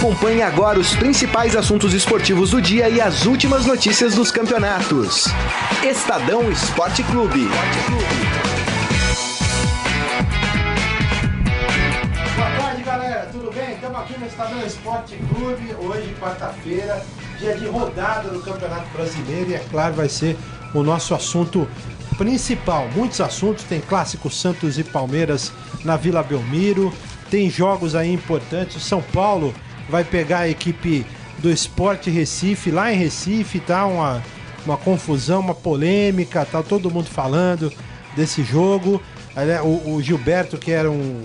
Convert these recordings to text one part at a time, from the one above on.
Acompanhe agora os principais assuntos esportivos do dia e as últimas notícias dos campeonatos. Estadão Esporte Clube. Boa tarde, galera. Tudo bem? Estamos aqui no Estadão Esporte Clube. Hoje, quarta-feira, dia de rodada do Campeonato Brasileiro. E é claro, vai ser o nosso assunto principal. Muitos assuntos. Tem clássico Santos e Palmeiras na Vila Belmiro. Tem jogos aí importantes. São Paulo vai pegar a equipe do Esporte Recife, lá em Recife, tá? Uma, uma confusão, uma polêmica, tá todo mundo falando desse jogo. O, o Gilberto, que era um,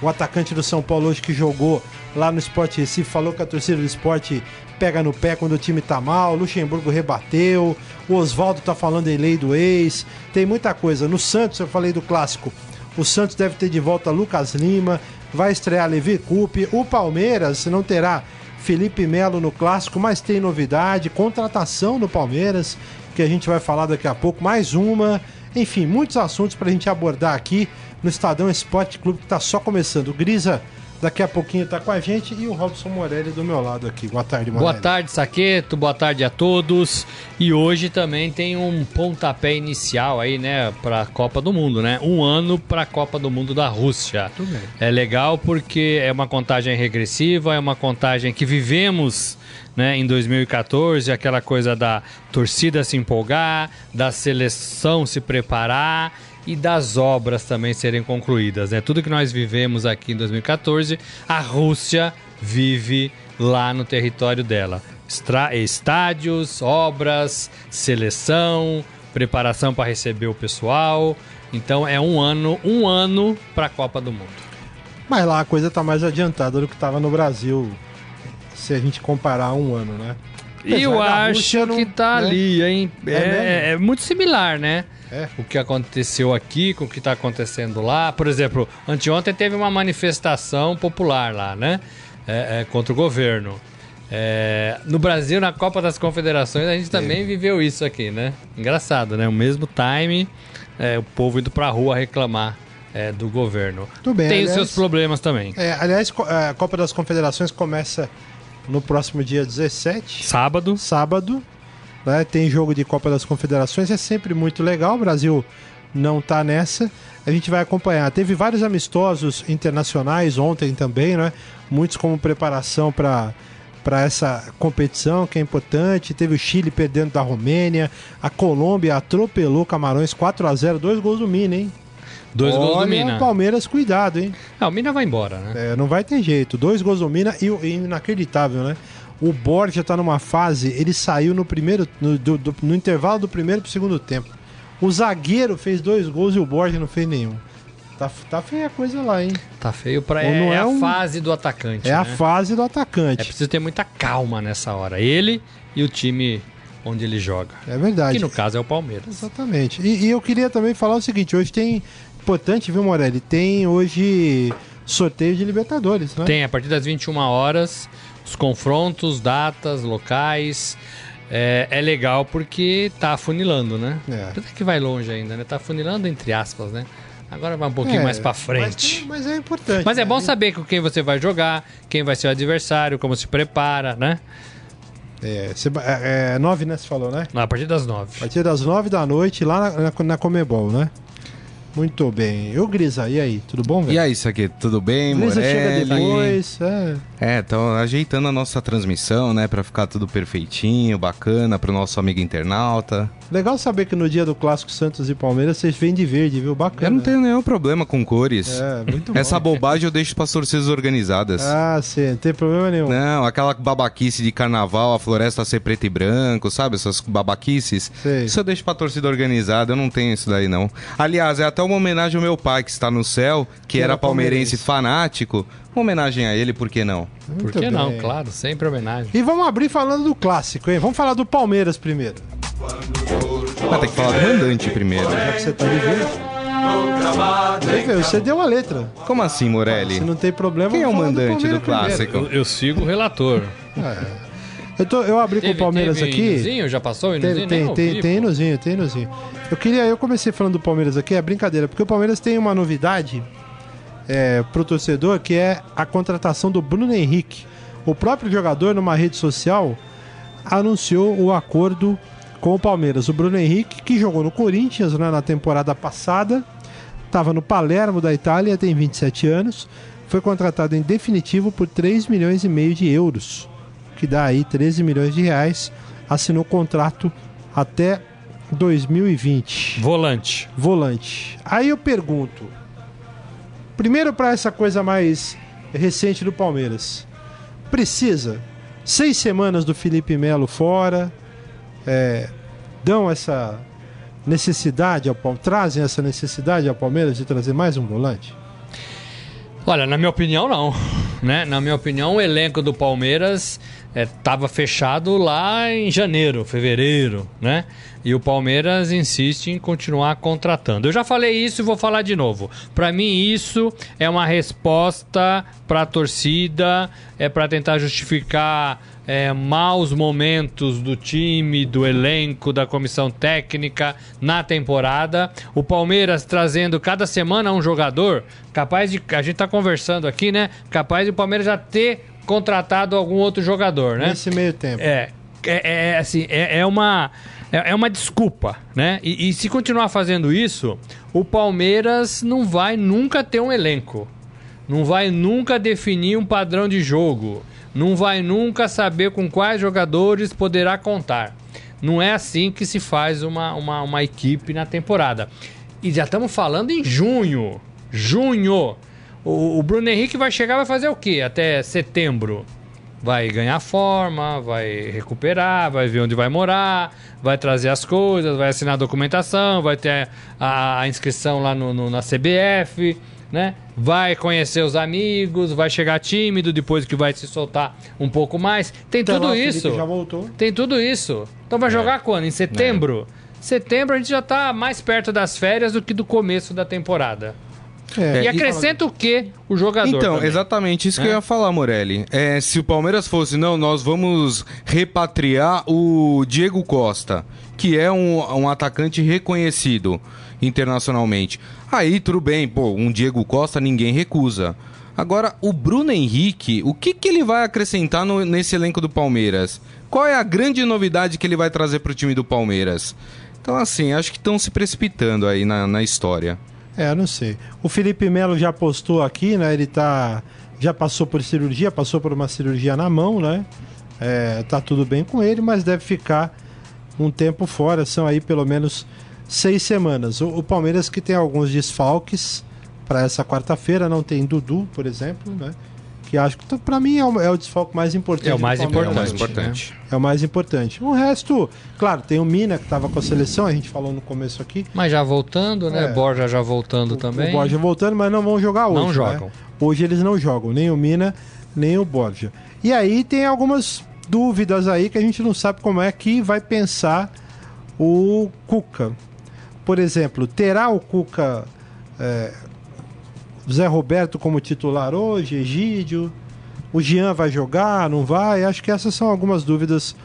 o atacante do São Paulo hoje que jogou lá no Esporte Recife, falou que a torcida do esporte pega no pé quando o time tá mal. Luxemburgo rebateu. O Oswaldo tá falando em lei do ex. Tem muita coisa. No Santos, eu falei do clássico. O Santos deve ter de volta Lucas Lima. Vai estrear Levi Coupe. O Palmeiras não terá Felipe Melo no clássico, mas tem novidade. Contratação no Palmeiras, que a gente vai falar daqui a pouco. Mais uma. Enfim, muitos assuntos para a gente abordar aqui no Estadão Esporte Clube, que está só começando. Grisa daqui a pouquinho está com a gente e o Robson Morelli do meu lado aqui. Boa tarde, Morelli. Boa tarde, Saqueto. Boa tarde a todos. E hoje também tem um pontapé inicial aí, né, para a Copa do Mundo, né? Um ano para a Copa do Mundo da Rússia. Tudo bem. É legal porque é uma contagem regressiva, é uma contagem que vivemos né, em 2014, aquela coisa da torcida se empolgar, da seleção se preparar e das obras também serem concluídas. Né? Tudo que nós vivemos aqui em 2014, a Rússia vive lá no território dela. Estra estádios, obras, seleção, preparação para receber o pessoal. Então é um ano, um ano para a Copa do Mundo. Mas lá a coisa está mais adiantada do que estava no Brasil, se a gente comparar um ano, né? E eu acho Rússia não- que tá né? ali, hein? É É, é muito similar, né? É. O que aconteceu aqui com o que tá acontecendo lá. Por exemplo, anteontem teve uma manifestação popular lá, né? É, é, contra o governo. É, no Brasil, na Copa das Confederações, a gente também viveu isso aqui, né? Engraçado, né? O mesmo time, é, o povo indo pra rua reclamar é, do governo. Tudo bem, Tem os seus problemas também. Aliás, a Copa das Confederações começa no próximo dia 17, Sábado, sábado. Né? Tem jogo de Copa das Confederações, é sempre muito legal. O Brasil não tá nessa. A gente vai acompanhar. Teve vários amistosos internacionais ontem também, né? Muitos como preparação para para essa competição que é importante. Teve o Chile perdendo da Romênia, a Colômbia atropelou Camarões 4 a 0, dois gols do Mina, hein? dois gols do Olha, Mina. Palmeiras, cuidado, hein? Ah, o Mina vai embora, né? É, não vai ter jeito. Dois gols do Mina e, e inacreditável, né? O Borja tá numa fase, ele saiu no primeiro, no, do- do- no intervalo do primeiro pro segundo tempo. O zagueiro fez dois gols e o Borja não fez nenhum. Tá, tá feia a coisa lá, hein? Tá feio pra. É, não é é a um- fase do atacante. É a né? fase do É atacante. preciso ter muita calma nessa hora. Ele e o time onde ele joga. É, verdade. Que no caso é o Palmeiras. Exatamente. E, e eu queria também falar o seguinte: hoje tem. Importante, viu, Morelli? Tem hoje sorteio de Libertadores, né? Tem a partir das 21 horas os confrontos, datas, locais. É, é legal porque tá afunilando, né? É. Até que vai longe ainda, né? Tá afunilando entre aspas, né? Agora vai um pouquinho É, mais pra Mas, frente. tem- mas é importante. Mas é né? bom saber com quem você vai jogar, quem vai ser o adversário, como se prepara, né? É, você- é, é, nove, né? Você falou, né? A partir das nove. A partir das nove da noite lá na, na, na Comebol, né? Muito bem. Eu, Grisa, e aí? Tudo bom, velho? E aí, isso aqui, tudo bem, Grisa chega Morelli? depois. É. É, ajeitando a nossa transmissão, né, Pra ficar tudo perfeitinho, bacana, pro nosso amigo internauta. Legal saber que no dia do Clássico Santos e Palmeiras vocês vêm de verde, viu? Bacana. Eu não tenho nenhum problema com cores. É, muito bom. Essa bobagem eu deixo pras torcidas organizadas. Ah, sim, não tem problema nenhum. Não, aquela babaquice de carnaval, a floresta ser preto e branco, sabe? Essas babaquices. Sei. Isso eu deixo pra torcida organizada, eu não tenho isso daí não. Aliás, é até uma homenagem ao meu pai que está no céu, que, Que era palmeirense, palmeirense. fanático. Uma homenagem a ele, por que não? Muito Por que não? bem. Claro, sempre homenagem. E vamos abrir falando do clássico, hein? Vamos falar do Palmeiras primeiro. Vai ter que falar do mandante primeiro. Já que você tá. Aí, velho, você deu a letra. Como assim, Morelli? Se não tem problema. Quem é o mandante do Palmeiras clássico? primeiro. Eu, eu sigo o relator. Eu, tô- eu abri com o Palmeiras teve aqui. hinozinho? Já passou o? Tem, tem, tem, tem pô. hinozinho, tem hinozinho. Eu queria, eu comecei falando do Palmeiras aqui, é brincadeira, porque o Palmeiras tem uma novidade é, pro torcedor que é a contratação do Bruno Henrique. O próprio jogador, numa rede social, anunciou o acordo com o Palmeiras. O Bruno Henrique, que jogou no Corinthians né, na temporada passada, estava no Palermo da Itália, tem 27 anos, foi contratado em definitivo por 3 milhões e meio de euros, que dá aí 13 milhões de reais. Assinou contrato até 2020. Volante. Volante. Aí eu pergunto, primeiro para essa coisa mais recente do Palmeiras, precisa seis semanas do Felipe Melo fora, é, dão essa necessidade ao trazem essa necessidade ao Palmeiras de trazer mais um volante? Olha, na minha opinião, não. Né? Na minha opinião, o elenco do Palmeiras estava é, fechado lá em janeiro, fevereiro, né? E o Palmeiras insiste em continuar contratando. Eu já falei isso e vou falar de novo. Para mim, isso é uma resposta para a torcida, é para tentar justificar é, maus momentos do time, do elenco, da comissão técnica na temporada. O Palmeiras trazendo cada semana um jogador capaz de. A gente tá conversando aqui, né? Capaz de o Palmeiras já ter contratado algum outro jogador, né? Nesse meio tempo. É. É, é assim, é, é uma. É, é uma desculpa, né? E, e se continuar fazendo isso, o Palmeiras não vai nunca ter um elenco. Não vai nunca definir um padrão de jogo não vai nunca saber com quais jogadores poderá contar. Não é assim que se faz uma, uma, uma equipe na temporada. E já estamos falando em junho. Junho. O, o Bruno Henrique vai chegar vai fazer o quê? Até setembro. Vai ganhar forma, vai recuperar, vai ver onde vai morar, vai trazer as coisas, vai assinar a documentação, vai ter a, a inscrição lá no, no, na CBF né? Vai conhecer os amigos, vai chegar tímido, depois que vai se soltar um pouco mais. Tem então, tudo isso. Já voltou. Tem tudo isso. Então vai é. jogar quando? Em setembro? É. Setembro a gente já tá mais perto das férias do que do começo da temporada. É, e acrescenta e... o que o jogador? Então, também. exatamente isso que eu ia falar, Morelli. É, se o Palmeiras fosse, não, nós vamos repatriar o Diego Costa, que é um, um atacante reconhecido internacionalmente. Aí tudo bem, pô, um Diego Costa ninguém recusa. Agora, o Bruno Henrique, o que, que ele vai acrescentar no, nesse elenco do Palmeiras? Qual é a grande novidade que ele vai trazer para o time do Palmeiras? Então, assim, acho que estão se precipitando aí na, na história. É, não sei. O Felipe Melo já postou aqui, né? Ele tá. Já passou por cirurgia, passou por uma cirurgia na mão, né? É, tá tudo bem com ele, mas deve ficar um tempo fora. São aí pelo menos seis semanas. O, o Palmeiras que tem alguns desfalques para essa quarta-feira, não tem Dudu, por exemplo, né? Que acho que para mim é o, é o desfalque mais importante. É o mais importante. É o mais importante. Né? É o mais importante. O resto, claro, tem o Mina que estava com a seleção, a gente falou no começo aqui. Mas já voltando, né? É. Borja já voltando o, também. O Borja voltando, mas não vão jogar hoje. Não né? jogam. Né? Hoje eles não jogam, nem o Mina, nem o Borja. E aí tem algumas dúvidas aí que a gente não sabe como é que vai pensar o Cuca por exemplo, terá o Cuca é, Zé Roberto como titular hoje, Egídio? O Jean vai jogar, não vai? Acho que essas são algumas dúvidas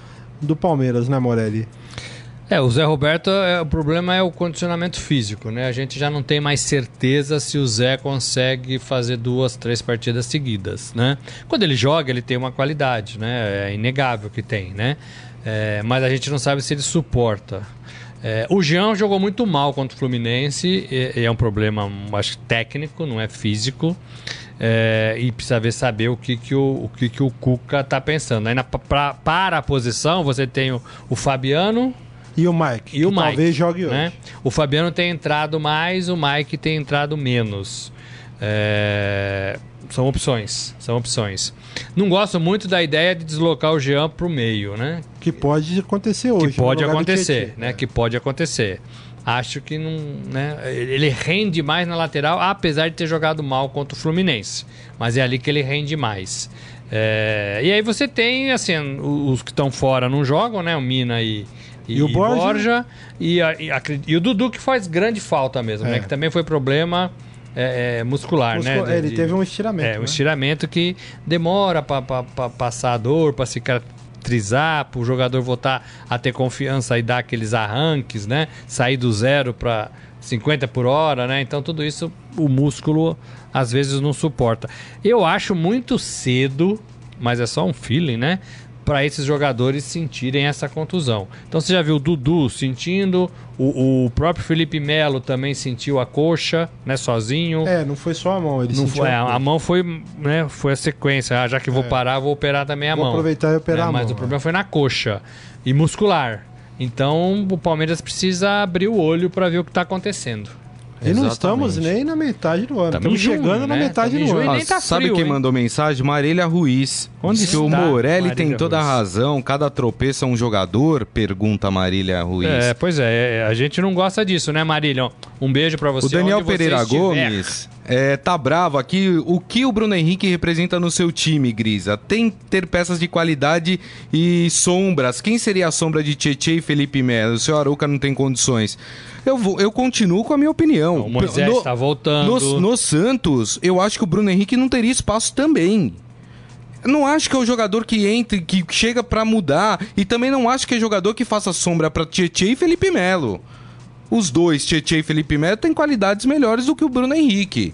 do Palmeiras, né, Morelli? É, o Zé Roberto, é, o problema é o condicionamento físico, né? A gente já não tem mais certeza se o Zé consegue fazer duas, três partidas seguidas, né? Quando ele joga, ele tem uma qualidade, né? É inegável que tem, né? É, mas a gente não sabe se ele suporta. É, o Jean jogou muito mal contra o Fluminense, e, e é um problema, acho técnico, não é físico. É, e precisa ver saber o que, que, o, o, que, que o Cuca está pensando. Aí na, pra, para a posição, você tem o, o Fabiano. E o Mike. E o Mike. Talvez jogue né? hoje. O Fabiano tem entrado mais, o Mike tem entrado menos. É, são opções. São opções. Não gosto muito da ideia de deslocar o Jean para o meio, né? Que pode acontecer hoje. Que pode acontecer, né? É. Que pode acontecer. Acho que não, né? Ele rende mais na lateral, apesar de ter jogado mal contra o Fluminense. Mas é ali que ele rende mais. É... E aí você tem, assim, os que estão fora não jogam, né? O Mina e, e, e o Borja, Borja e, a, e, a, e, o Dudu que faz grande falta mesmo, né? é. né? Que também foi problema é, é, muscular, né? Muscul... né? De, ele teve um estiramento. É, né? um estiramento que demora para passar a dor, para cicatrizar, para o jogador voltar a ter confiança e dar aqueles arranques, né? Sair do zero para 50 por hora, né? Então tudo isso o músculo às vezes não suporta. Eu acho muito cedo, mas é só um feeling, né? Para esses jogadores sentirem essa contusão. Então você já viu o Dudu sentindo, o, o próprio Felipe Melo também sentiu a coxa, né, sozinho. É, não foi só a mão, ele Não sentiu foi, a a, mão foi, né, foi a sequência. Ah, já que vou parar, vou operar também a Vou mão. aproveitar e operar né, a Mas mão, o problema foi na coxa e muscular. Então o Palmeiras precisa abrir o olho para ver o que está acontecendo. E não estamos nem na metade do ano. Tamo Estamos junho, chegando na né? metade Tamo do e ano. nem tá sabe frio, quem hein? mandou mensagem? Marília Ruiz. Onde que o está Morelli Marília tem toda a Ruiz? razão. Cada tropeço é um jogador? Pergunta Marília Ruiz. É, pois é, é, a gente não gosta disso, né, Marília? Um beijo para você. O Daniel Pereira estiver. Gomes é, tá bravo aqui. O que o Bruno Henrique representa no seu time, Grisa? Tem ter peças de qualidade e sombras. Quem seria a sombra de Tietchan e Felipe Melo? O seu Arouca não tem condições. Eu, vou, eu continuo com a minha opinião. O Moisés No- está voltando. No, no Santos, eu acho que o Bruno Henrique não teria espaço também. Não acho que é o jogador que entre, que chega pra mudar. E também não acho que é jogador que faça sombra pra Tietchan e Felipe Melo. Os dois, Tietchan e Felipe Melo, têm qualidades melhores do que o Bruno Henrique.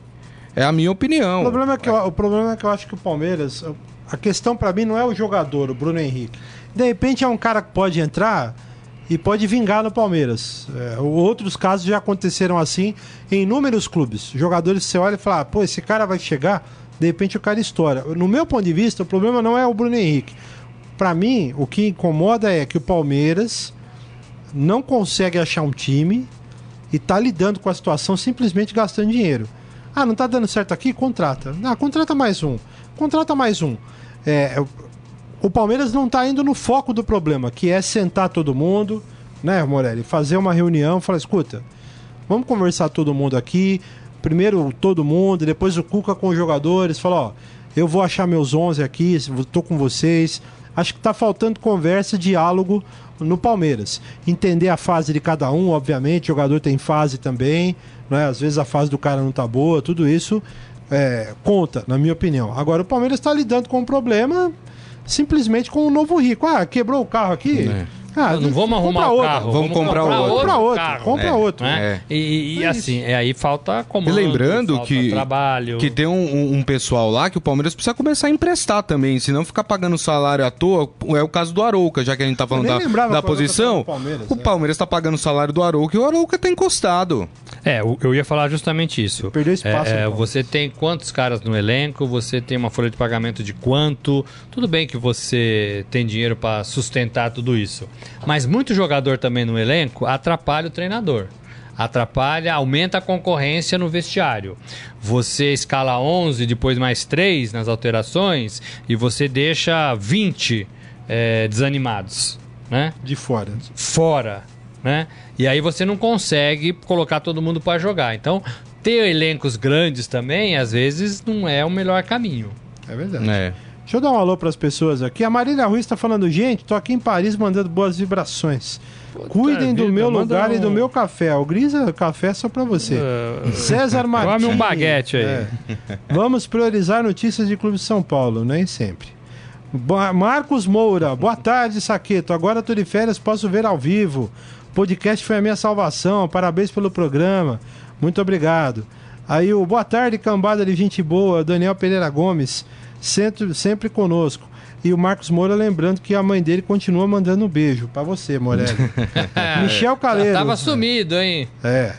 É a minha opinião. O problema, é que eu, o problema é que eu acho que o Palmeiras. A questão pra mim não é o jogador, o Bruno Henrique. De repente é um cara que pode entrar e pode vingar no Palmeiras. É, outros casos já aconteceram assim em inúmeros clubes. Jogadores você olha e fala, ah, pô, esse cara vai chegar, de repente o cara estoura. No meu ponto de vista, o problema não é o Bruno Henrique. Pra mim, o que incomoda é que o Palmeiras não consegue achar um time e tá lidando com a situação simplesmente gastando dinheiro. Ah, não tá dando certo aqui? Contrata. Ah, contrata mais um. Contrata mais um. É, o Palmeiras não tá indo no foco do problema, que é sentar todo mundo, né, Morelli? Fazer uma reunião, falar, escuta, vamos conversar todo mundo aqui. Primeiro todo mundo, depois o Cuca com os jogadores, fala, ó, eu vou achar meus 11 aqui, tô com vocês. Acho que tá faltando conversa, diálogo no Palmeiras. Entender a fase de cada um, obviamente, o jogador tem fase também, né? Às vezes a fase do cara não tá boa, tudo isso é, conta, na minha opinião. Agora o Palmeiras está lidando com um problema simplesmente com o novo rico. Ah, quebrou o carro aqui? Ah, Não vamos arrumar o outro. carro. Vamos comprar outro. Compra outro, carro, compra É. outro. né? É. E, e É assim, é, aí falta comando, E lembrando falta que, trabalho. que tem um, um- um pessoal lá que o Palmeiras precisa começar a emprestar também, senão ficar pagando salário à toa. É o caso do Arouca, já que a gente tá falando da, lembrava da posição. Palmeiras, o né? Palmeiras tá pagando o salário do Arouca e o Arouca tá encostado. É, o- eu ia falar justamente isso. Perdeu espaço É, é, você tem quantos caras no elenco, você tem uma folha de pagamento de quanto. Tudo bem que você tem dinheiro para sustentar tudo isso. Mas muito jogador também no elenco atrapalha o treinador. Atrapalha, aumenta a concorrência no vestiário. Você escala 11, depois mais 3 nas alterações e você deixa 20 é, desanimados, né? De fora. fora, né? E aí você não consegue colocar todo mundo para jogar. Então, ter elencos grandes também, às vezes, não é o melhor caminho. É verdade. É. Deixa eu dar um alô para as pessoas aqui. A Marília Ruiz está falando, gente, tô aqui em Paris mandando boas vibrações. Cuidem do vida, meu manda lugar e do um- meu café. O Grisa, café é só para você. César Martins. Come um baguete aí. É. Vamos priorizar notícias de Clube de São Paulo, nem sempre. Marcos Moura, boa tarde, Saqueto. Agora tô de férias, posso ver ao vivo. Podcast foi a minha salvação. Parabéns pelo programa. Muito obrigado. Aí o boa tarde, cambada de gente boa, Daniel Pereira Gomes, sempre, sempre conosco. E o Marcos Moura lembrando que a mãe dele continua mandando um beijo pra você, Morelli. Michel Caleiro. Tava sumido, hein? É.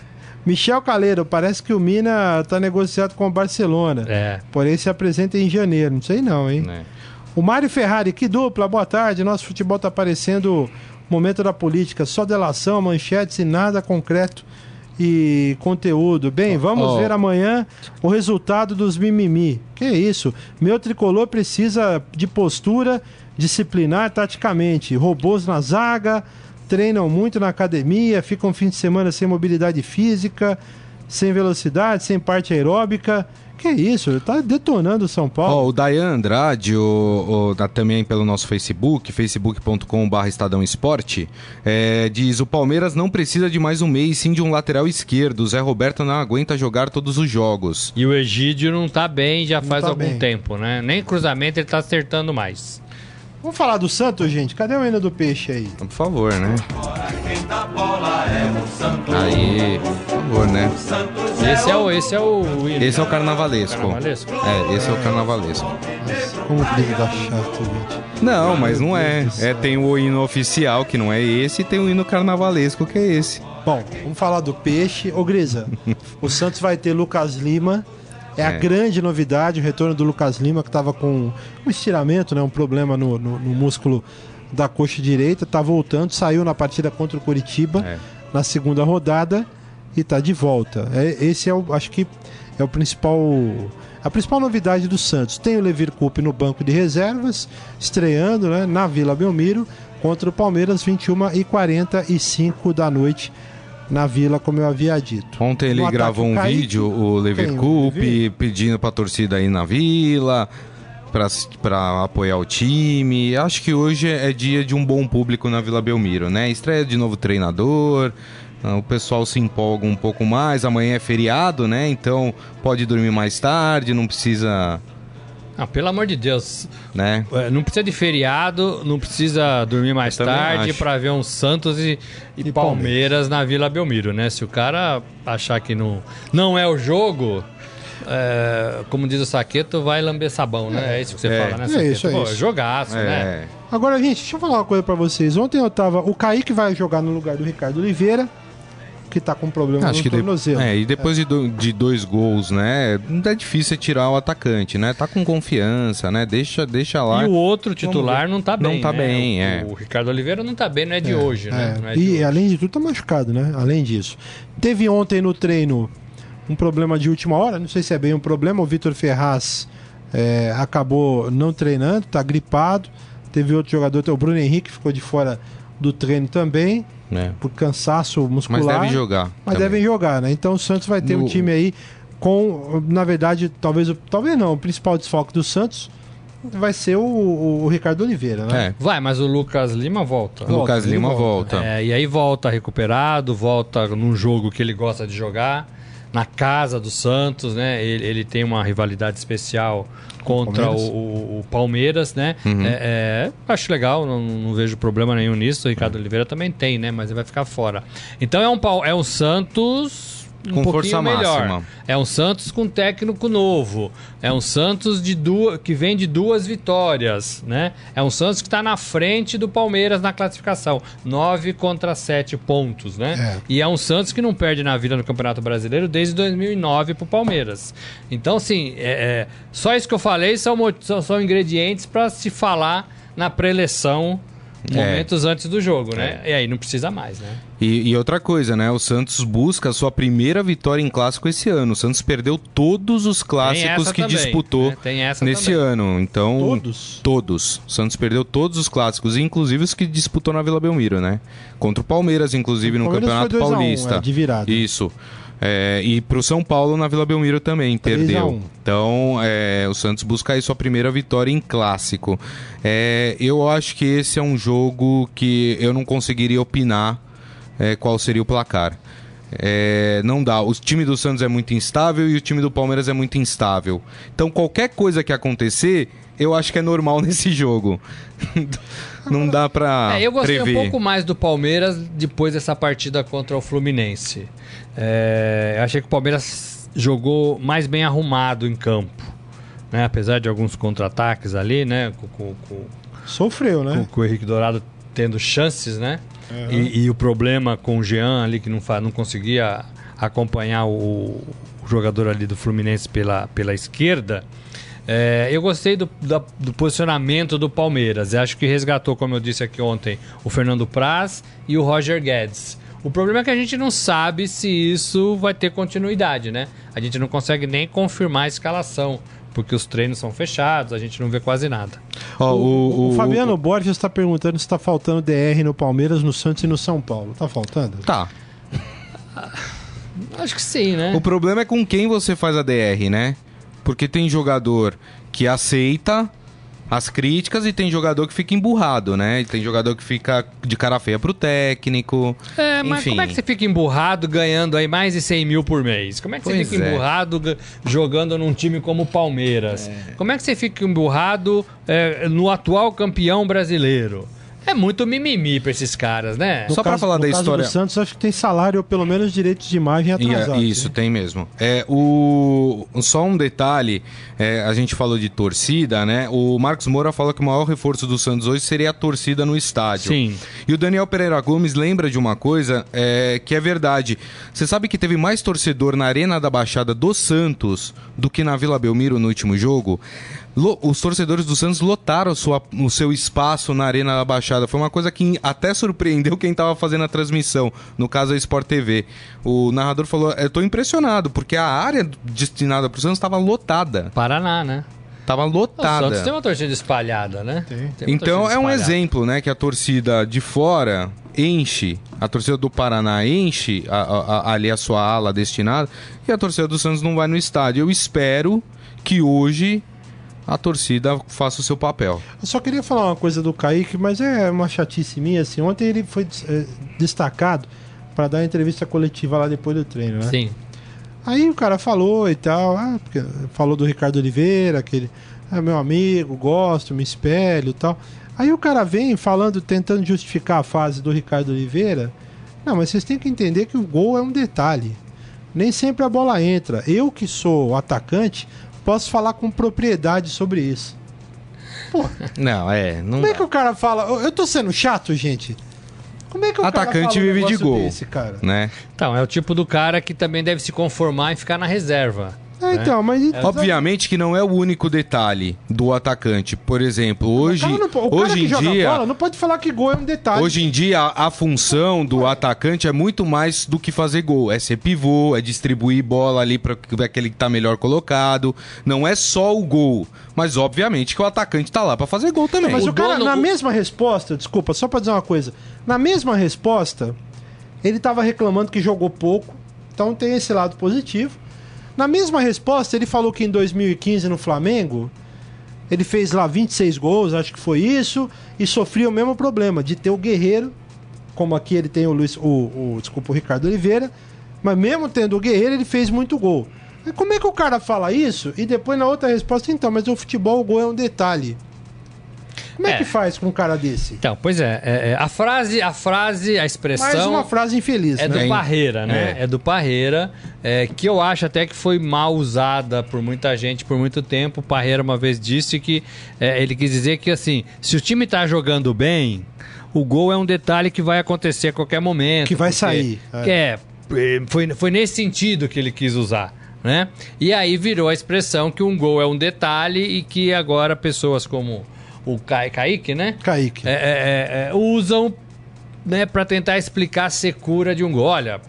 Michel Caleiro, parece que o Mina tá negociado com o Barcelona. É. Porém, se apresenta em janeiro. Não sei não, hein? né? O Mário Ferrari, que dupla, boa tarde. Nosso futebol tá parecendo momento da política. Só delação, manchetes e nada concreto e conteúdo. Bem, vamos Ó. ver amanhã o resultado dos mimimi. Que isso? Meu tricolor precisa de postura disciplinar taticamente. Robôs na zaga, treinam muito na academia, ficam fim de semana sem mobilidade física, sem velocidade, sem parte aeróbica. Que isso? Tá detonando o São Paulo. Ó, o Dayan Andrade, o, o- da- também pelo nosso Facebook, facebook.com.br Estadão Esporte, é, diz: o Palmeiras não precisa de mais um mês, sim de um lateral esquerdo. O Zé Roberto não aguenta jogar todos os jogos. E o Egídio não tá bem já faz tá algum bem. tempo, né? Nem cruzamento ele tá acertando mais. Vamos falar do Santos, gente? Cadê o hino do peixe aí? Por favor, né? Quem tá Aí, por favor, né? Esse é o, esse é o hino. Esse é o carnavalesco. Carnavalesco? É, esse é o carnavalesco. Como que deve dar chato, gente. Não, mas não é. É, tem o hino oficial, que não é esse, e tem o hino carnavalesco, que é esse. Bom, vamos falar do peixe. Ô, Grisa, o Santos vai ter Lucas Lima. É, a É. grande novidade, o retorno do Lucas Lima, que estava com um estiramento, né, um problema no, no- no músculo da coxa direita. Tá voltando, saiu na partida contra o Curitiba É. na segunda rodada e tá de volta. É, esse é o, acho que é o principal, a principal novidade do Santos. Tem o Levir Coupe no banco de reservas, estreando, né, na Vila Belmiro contra o Palmeiras 21 e 45 da noite na Vila, como eu havia dito. Ontem ele gravou um Kaique. vídeo, o Leverkup, pedindo pra torcida ir na vila, pra, pra apoiar o time. Acho que hoje é dia de um bom público na Vila Belmiro, né? Estreia de novo treinador, ah, o pessoal se empolga um pouco mais. Amanhã é feriado, né? Então pode dormir mais tarde, não precisa, Ah, pelo amor de Deus. né? É, Não precisa de feriado, não precisa dormir mais Eu tarde pra ver um Santos e, e E Palmeiras na Vila Belmiro, né? Se o cara achar que não, não é o jogo, é, como diz o Saqueto, vai lamber sabão, né? É isso que você É. fala, né, É Saqueto? isso, é Pô, isso. jogaço, né? É. Agora, gente, deixa eu falar uma coisa pra vocês. Ontem eu tava. O Kaique vai jogar no lugar do Ricardo Oliveira, que tá com problema Acho no que de- tornozelo. é, e depois de, do- de dois gols, né? Não é difícil tirar o atacante, né? Tá com confiança, né? Deixa, deixa lá. E o outro titular não tá Não bem. tá né? bem, o, é. o Ricardo Oliveira não tá bem, não é de hoje, né? É, Não é de e hoje. além de tudo, tá machucado, né? Além disso. Teve ontem no treino um problema de última hora, não sei se é bem um problema. O Vitor Ferraz é, acabou não treinando, tá gripado. Teve outro jogador, o Bruno Henrique ficou de fora do treino também, né? por cansaço Mas muscular. deve jogar. Mas também. devem jogar, né? Então o Santos vai ter um No- time aí com, na verdade, talvez, o- talvez não, o principal desfoque do Santos vai ser o, o- o Ricardo Oliveira, né? É. Vai, mas o Lucas Lima volta. O Lucas Lima volta. volta. É, e aí volta recuperado, volta num jogo que ele gosta de jogar, na casa do Santos, né? Ele, ele tem uma rivalidade especial contra o, Palmeiras? o- o Palmeiras, né? Uhum. É, é, acho legal, não, não vejo problema nenhum nisso. O Ricardo Oliveira também tem, né? Mas ele vai ficar fora. Então é um, é um Santos. Um Com pouquinho força melhor. máxima. É um Santos com técnico novo. É um Santos de duas, que vem de duas vitórias, né? É um Santos que está na frente do Palmeiras na classificação. Nove contra sete pontos, né? É. E é um Santos que não perde na vida no Campeonato Brasileiro desde 2009 pro Palmeiras. Então, assim, é, é, só isso que eu falei são, são, são ingredientes para se falar na É. momentos antes do jogo, né? E aí não precisa mais, né? E, e outra coisa, né? O Santos busca a sua primeira vitória em clássico esse ano. O Santos perdeu todos os clássicos que também, disputou né? Tem essa nesse também. ano. Então, Todos? Todos. O Santos perdeu todos os clássicos, inclusive os que disputou na Vila Belmiro, né? Contra o Palmeiras, inclusive, O no Palmeiras Campeonato foi 2 a 1, Paulista. é, de virada. Isso. É, e pro São Paulo na Vila Belmiro também 3 a perdeu. 1. Então, é, o Santos busca aí sua primeira vitória em clássico. É, eu acho que esse é um jogo que eu não conseguiria opinar é, qual seria o placar. É, não dá. O time do Santos é muito instável e o time do Palmeiras é muito instável. Então, qualquer coisa que acontecer, eu acho que é normal nesse jogo. não dá pra É, eu gostei prever. um pouco mais do Palmeiras depois dessa partida contra o Fluminense. É, eu achei que o Palmeiras jogou mais bem arrumado em campo. Né? Apesar de alguns contra-ataques ali, né? Com, com- com- Sofreu, né? com, o Henrique Dourado tendo chances, né? E, e o problema com o Jean ali, que não, não conseguia acompanhar o, o jogador ali do Fluminense pela, pela esquerda. É, eu gostei do, da- do posicionamento do Palmeiras. Eu acho que resgatou, como eu disse aqui ontem, o Fernando Praz e o Roger Guedes. O problema é que a gente não sabe se isso vai ter continuidade, né? A gente não consegue nem confirmar a escalação, porque os treinos são fechados, a gente não vê quase nada. Ó, O, o Fabiano Borges está perguntando se está faltando DR no Palmeiras, no Santos e no São Paulo. Tá faltando? Tá. Acho que sim, né? O problema é com quem você faz a DR, né? Porque tem jogador que aceita as críticas e tem jogador que fica emburrado, né? E tem jogador que fica de cara feia pro técnico. É, mas Enfim. como é que você fica emburrado ganhando aí mais de 100 mil por mês? Como é que você Pois fica é. emburrado ga- jogando num time como o Palmeiras? Como é que você fica emburrado é, no atual campeão brasileiro? É muito mimimi pra esses caras, né? No Só pra caso- falar no da caso história- do Santos, acho que tem salário ou pelo menos direitos de imagem atrasados. isso, né? tem mesmo. É, o, só um detalhe, é, a gente falou de torcida, né? O Marcos Moura fala que o maior reforço do Santos hoje seria a torcida no estádio. Sim. E o Daniel Pereira Gomes lembra de uma coisa é, que é verdade. Você sabe que teve mais torcedor na Arena da Baixada do Santos do que na Vila Belmiro no último jogo? Os torcedores do Santos lotaram sua- o seu espaço na Arena da Baixada. Foi uma coisa que até surpreendeu quem estava fazendo a transmissão, no caso a Sport TV. O narrador falou: Eu tô impressionado, porque a área destinada para o Santos estava lotada. Paraná, né? Estava O lotada. Santos tem uma torcida espalhada, né? Então é um exemplo, né, que a torcida de fora enche, a torcida do Paraná enche a- a- a- ali a sua ala destinada e a torcida do Santos não vai no estádio. Eu espero que hoje a torcida faça o seu papel. Eu só queria falar uma coisa do Kaique, mas é uma chatice minha, assim. Ontem ele foi eh, destacado para dar entrevista coletiva lá depois do treino, né? Sim. Aí o cara falou e tal, ah, falou do Ricardo Oliveira, que ele é meu amigo, gosto, me espelho e tal. Aí o cara vem falando, tentando justificar a fase do Ricardo Oliveira. Não, mas vocês têm que entender que o gol é um detalhe. Nem sempre a bola entra. Eu que sou atacante, posso falar com propriedade sobre isso. Não, é, não Como é que o cara fala? Eu- Eu tô sendo chato, gente? Como é que o Atacante cara fala um vive de gol. Desse, cara? né? Então, é o tipo do cara que também deve se conformar em ficar na reserva. É, então, mas Obviamente que não é o único detalhe do atacante. Por exemplo, hoje, o cara, não, o hoje que em joga dia, bola não pode falar que gol é um detalhe. Hoje em dia, a, a função do atacante é muito mais do que fazer gol. É ser pivô, é distribuir bola ali para aquele que tá melhor colocado. Não é só o gol. Mas, obviamente, que o atacante tá lá para fazer gol também. Mas O o, cara, dono- na mesma resposta, desculpa, só pra dizer uma coisa. Na mesma resposta, ele tava reclamando que jogou pouco. Então tem esse lado positivo. Na mesma resposta, ele falou que em 2015 no Flamengo, ele fez lá 26 gols, acho que foi isso, e sofria o mesmo problema de ter o Guerreiro, como aqui ele tem o Luiz, o, o- desculpa, o Ricardo Oliveira, mas mesmo tendo o Guerreiro, ele fez muito gol. Como é que o cara fala isso e depois na outra resposta, então, mas o futebol, o gol é um detalhe. Como é, É. que faz com um cara desse? Então, pois é, é, é, a frase, a frase, a Mais expressão uma frase infeliz, é né? do É. Parreira, né? É, do Parreira, é, que eu acho até que foi mal usada por muita gente por muito tempo. O Parreira uma vez disse que é, ele quis dizer que assim, se o time tá jogando bem, o gol é um detalhe que vai acontecer a qualquer momento. Que vai porque- sair, é. que é, é, foi, foi nesse sentido que ele quis usar. Né? E aí virou a expressão que um gol é um detalhe e que agora pessoas como o Ca- Kaique, né? Kaique. É, é, é, é, usam né, para tentar explicar a secura de um gol. Olha,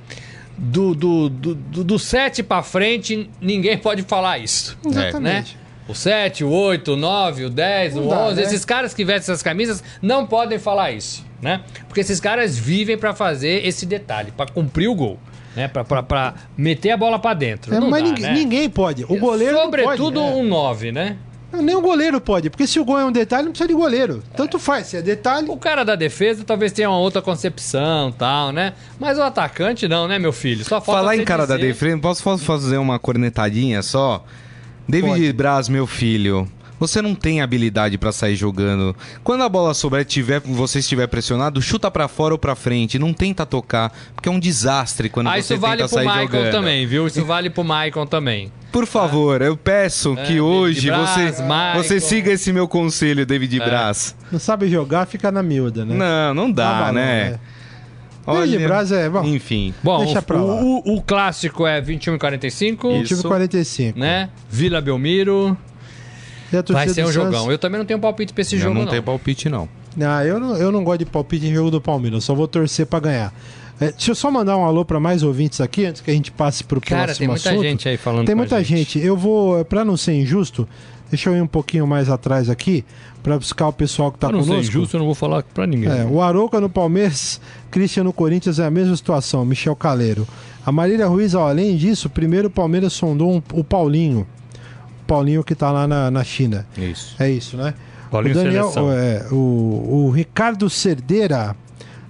do, do, do, do, do 7 para frente, ninguém pode falar isso. Né? Exatamente. O 7, o 8, o 9, o 10, Não o dá, 11, né? esses caras que vestem essas camisas não podem falar isso, né? Porque esses caras vivem para fazer esse detalhe, para cumprir o gol, né? Pra, pra, pra meter a bola para dentro. É, mas dá, ninguém, né? ninguém pode. O goleiro Sobretudo não pode. um 9, né? É. Nem o goleiro pode, porque se o gol é um detalhe, não precisa de goleiro. Tanto faz, se é detalhe. O cara da defesa talvez tenha uma outra concepção tal, né? Mas o atacante não, né, meu filho? Só falta Falar em cara da dizer- defesa, posso fa- fazer uma cornetadinha só? David Pode. Braz, meu filho, você não tem habilidade pra sair jogando. Quando a bola sobrar, tiver, você estiver pressionado, chuta pra fora ou pra frente, não tenta tocar, porque é um desastre quando Ah, você isso vale tenta pro sair Michael jogando. também, viu? Isso vale pro Michael também. Por favor, eu peço que David hoje Braz, você, Michael. você siga esse meu conselho, David É. Braz. Não sabe jogar, fica na miúda, né? Não, não dá, balão, né? David Braz é, bom, Enfim. Bom, Deixa o, pra lá. o, o- clássico é 21 e 45, O time Isso. 45. né? Vila Belmiro. E a torcida Vai ser um Santos- jogão. Eu também não tenho palpite pra esse Eu jogo, não não. tenho palpite, não. Ah, eu não, eu não gosto de palpite em jogo do Palmeiras, eu só vou torcer pra ganhar. É, deixa eu só mandar um alô pra mais ouvintes aqui, antes que a gente passe pro Cara, próximo tem muita assunto. gente aí falando Tem com a muita gente. Eu vou, pra não ser injusto, deixa eu ir um pouquinho mais atrás aqui, pra buscar o pessoal que tá Pra não ser conosco. injusto, eu não vou falar pra ninguém. É, o Arouca no Palmeiras, Christian no Corinthians é a mesma situação, Michel Caleiro. A Marília Ruiz, ó, além disso, primeiro o Palmeiras sondou um- o Paulinho. O Paulinho que tá lá na, na China. Isso. É isso, né? Paulinho o Daniel, Seleção. é, o, o Ricardo Cerdeira.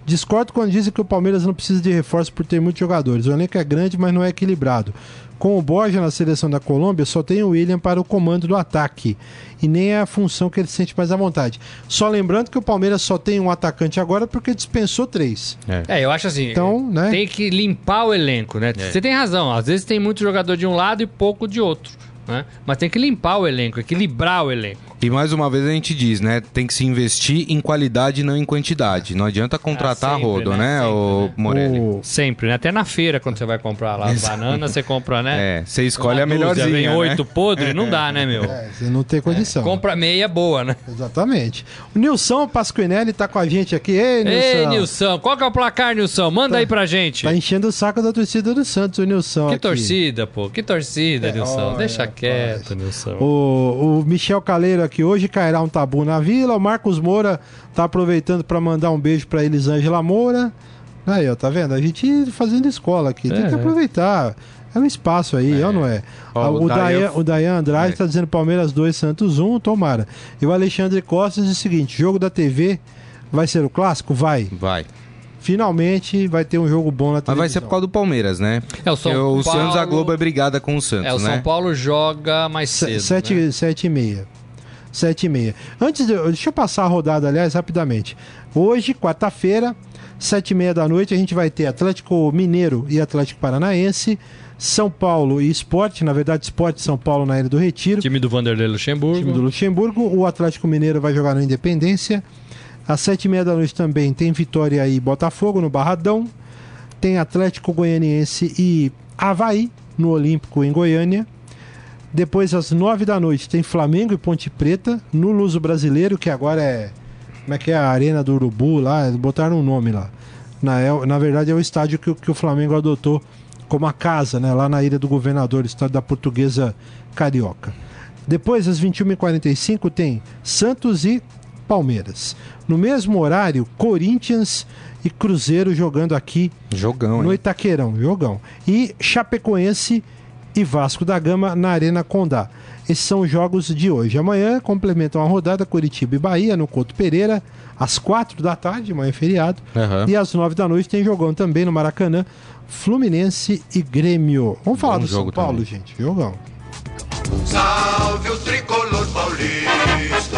Discordo quando dizem que o Palmeiras não precisa de reforço por ter muitos jogadores. O elenco é grande, mas não é equilibrado. Com o Borja na seleção da Colômbia, só tem o William para o comando do ataque. E nem é a função que ele sente mais à vontade. Só lembrando que o Palmeiras só tem um atacante agora porque dispensou três. É, eu acho assim. Então, né? Tem que limpar o elenco, né? Você tem razão. Às vezes tem muito jogador de um lado e pouco de outro. Né? Mas tem que limpar o elenco, equilibrar o elenco. E mais uma vez a gente diz, né? Tem que se investir em qualidade e não em quantidade. Não adianta contratar Ah, sempre, rodo, né? né, Sempre, o né? Morelli? O- Sempre, né? Até na feira, quando você vai comprar lá as bananas, você compra, né? É, você escolhe Uma a melhorzinha, dúzia, Vem né? oito podre, não dá, né, meu? É, você não tem condição. Compra meia boa, né? Exatamente. O Nilson Pasquinelli tá com a gente aqui. Ei, Nilson. Ei, Nilson, qual que é o placar, Nilson? Manda aí pra gente. Tá enchendo o saco da torcida do Santos, o Nilson. Que aqui. torcida, pô. Que torcida, Nilson. olha, Deixa quieto, Nilson. O, o Michel Caleiro aqui hoje cairá um tabu na vila. O Marcos Moura tá aproveitando para mandar um beijo para Elisângela Moura. Aí, ó, tá vendo? A gente fazendo escola aqui, tem É, que é. aproveitar. É um espaço aí, ó, não é? Ó, Ah, o o, Dayan- Dayan, o Dayan Andrade É. tá dizendo Palmeiras 2, Santos 1, tomara. E o Alexandre Costa diz o seguinte: jogo da TV vai ser o clássico? Vai. Vai. Finalmente vai ter um jogo bom na Mas televisão. vai ser por causa do Palmeiras, né? É, o São Porque o Paulo- Santos, a Globo é brigada com o Santos, É, o né? São Paulo joga mais cedo. Sete, né? sete e meia. Sete e meia. Antes de, deixa eu passar a rodada, aliás, rapidamente. Hoje, quarta-feira, sete e meia da noite, a gente vai ter Atlético Mineiro e Atlético Paranaense, São Paulo e Esporte, na verdade, Esporte São Paulo na Ilha do Retiro. Time do Vanderlei Luxemburgo. time do Luxemburgo. O Atlético Mineiro vai jogar no Independência. Às sete e meia da noite também tem Vitória e Botafogo no Barradão. Tem Atlético Goianiense e Havaí no Olímpico em Goiânia. Depois, às nove da noite, tem Flamengo e Ponte Preta no Luso Brasileiro, que agora é. Como é que é a Arena do Urubu lá? Botaram um nome lá. Na, é- na verdade, é o estádio que, o- que o Flamengo adotou como a casa, né? Lá na Ilha do Governador, estádio da Portuguesa Carioca. Depois, às 21h45, tem Santos e Palmeiras. No mesmo horário, Corinthians e Cruzeiro jogando aqui Jogão, no hein? Itaquerão, jogão. E Chapecoense e Vasco da Gama na Arena Condá. Esses são os jogos de hoje. Amanhã complementam a rodada Curitiba e Bahia no Couto Pereira, às quatro da tarde, amanhã é feriado. Aham. E às nove da noite tem jogão também no Maracanã, Fluminense e Grêmio. Vamos falar Bom do São Paulo, também. gente. Jogão. Salve o tricolor paulista.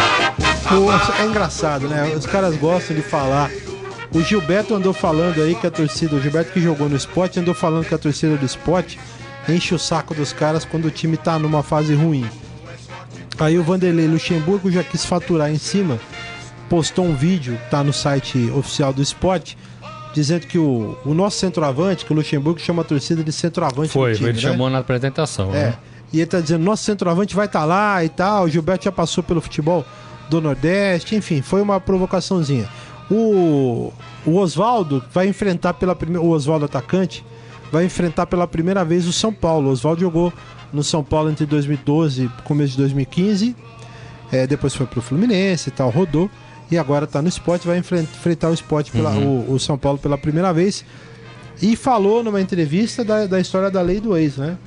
Pô, é engraçado, né? Os caras gostam de falar. O Gilberto andou falando aí que a torcida, o Gilberto que jogou no esporte, andou falando que a torcida do esporte enche o saco dos caras quando o time tá numa fase ruim. Aí o Vanderlei Luxemburgo já quis faturar em cima, postou um vídeo, tá no site oficial do esporte, dizendo que o, o nosso centroavante, que o Luxemburgo chama a torcida de centroavante Foi, time, ele né? chamou na apresentação. É. né? E ele tá dizendo, nosso centroavante vai estar lá e tal. O Gilberto já passou pelo futebol do Nordeste, enfim, foi uma provocaçãozinha. O, o Oswaldo vai enfrentar pela primeira. O Oswaldo atacante vai enfrentar pela primeira vez o São Paulo. Oswaldo jogou no São Paulo entre 2012 e começo de 2015. É, depois foi pro Fluminense e tal, rodou. E agora tá no esporte, vai enfren- enfrentar o esporte pela, o, o São Paulo pela primeira vez. E falou numa entrevista da, da história da lei do ex, né?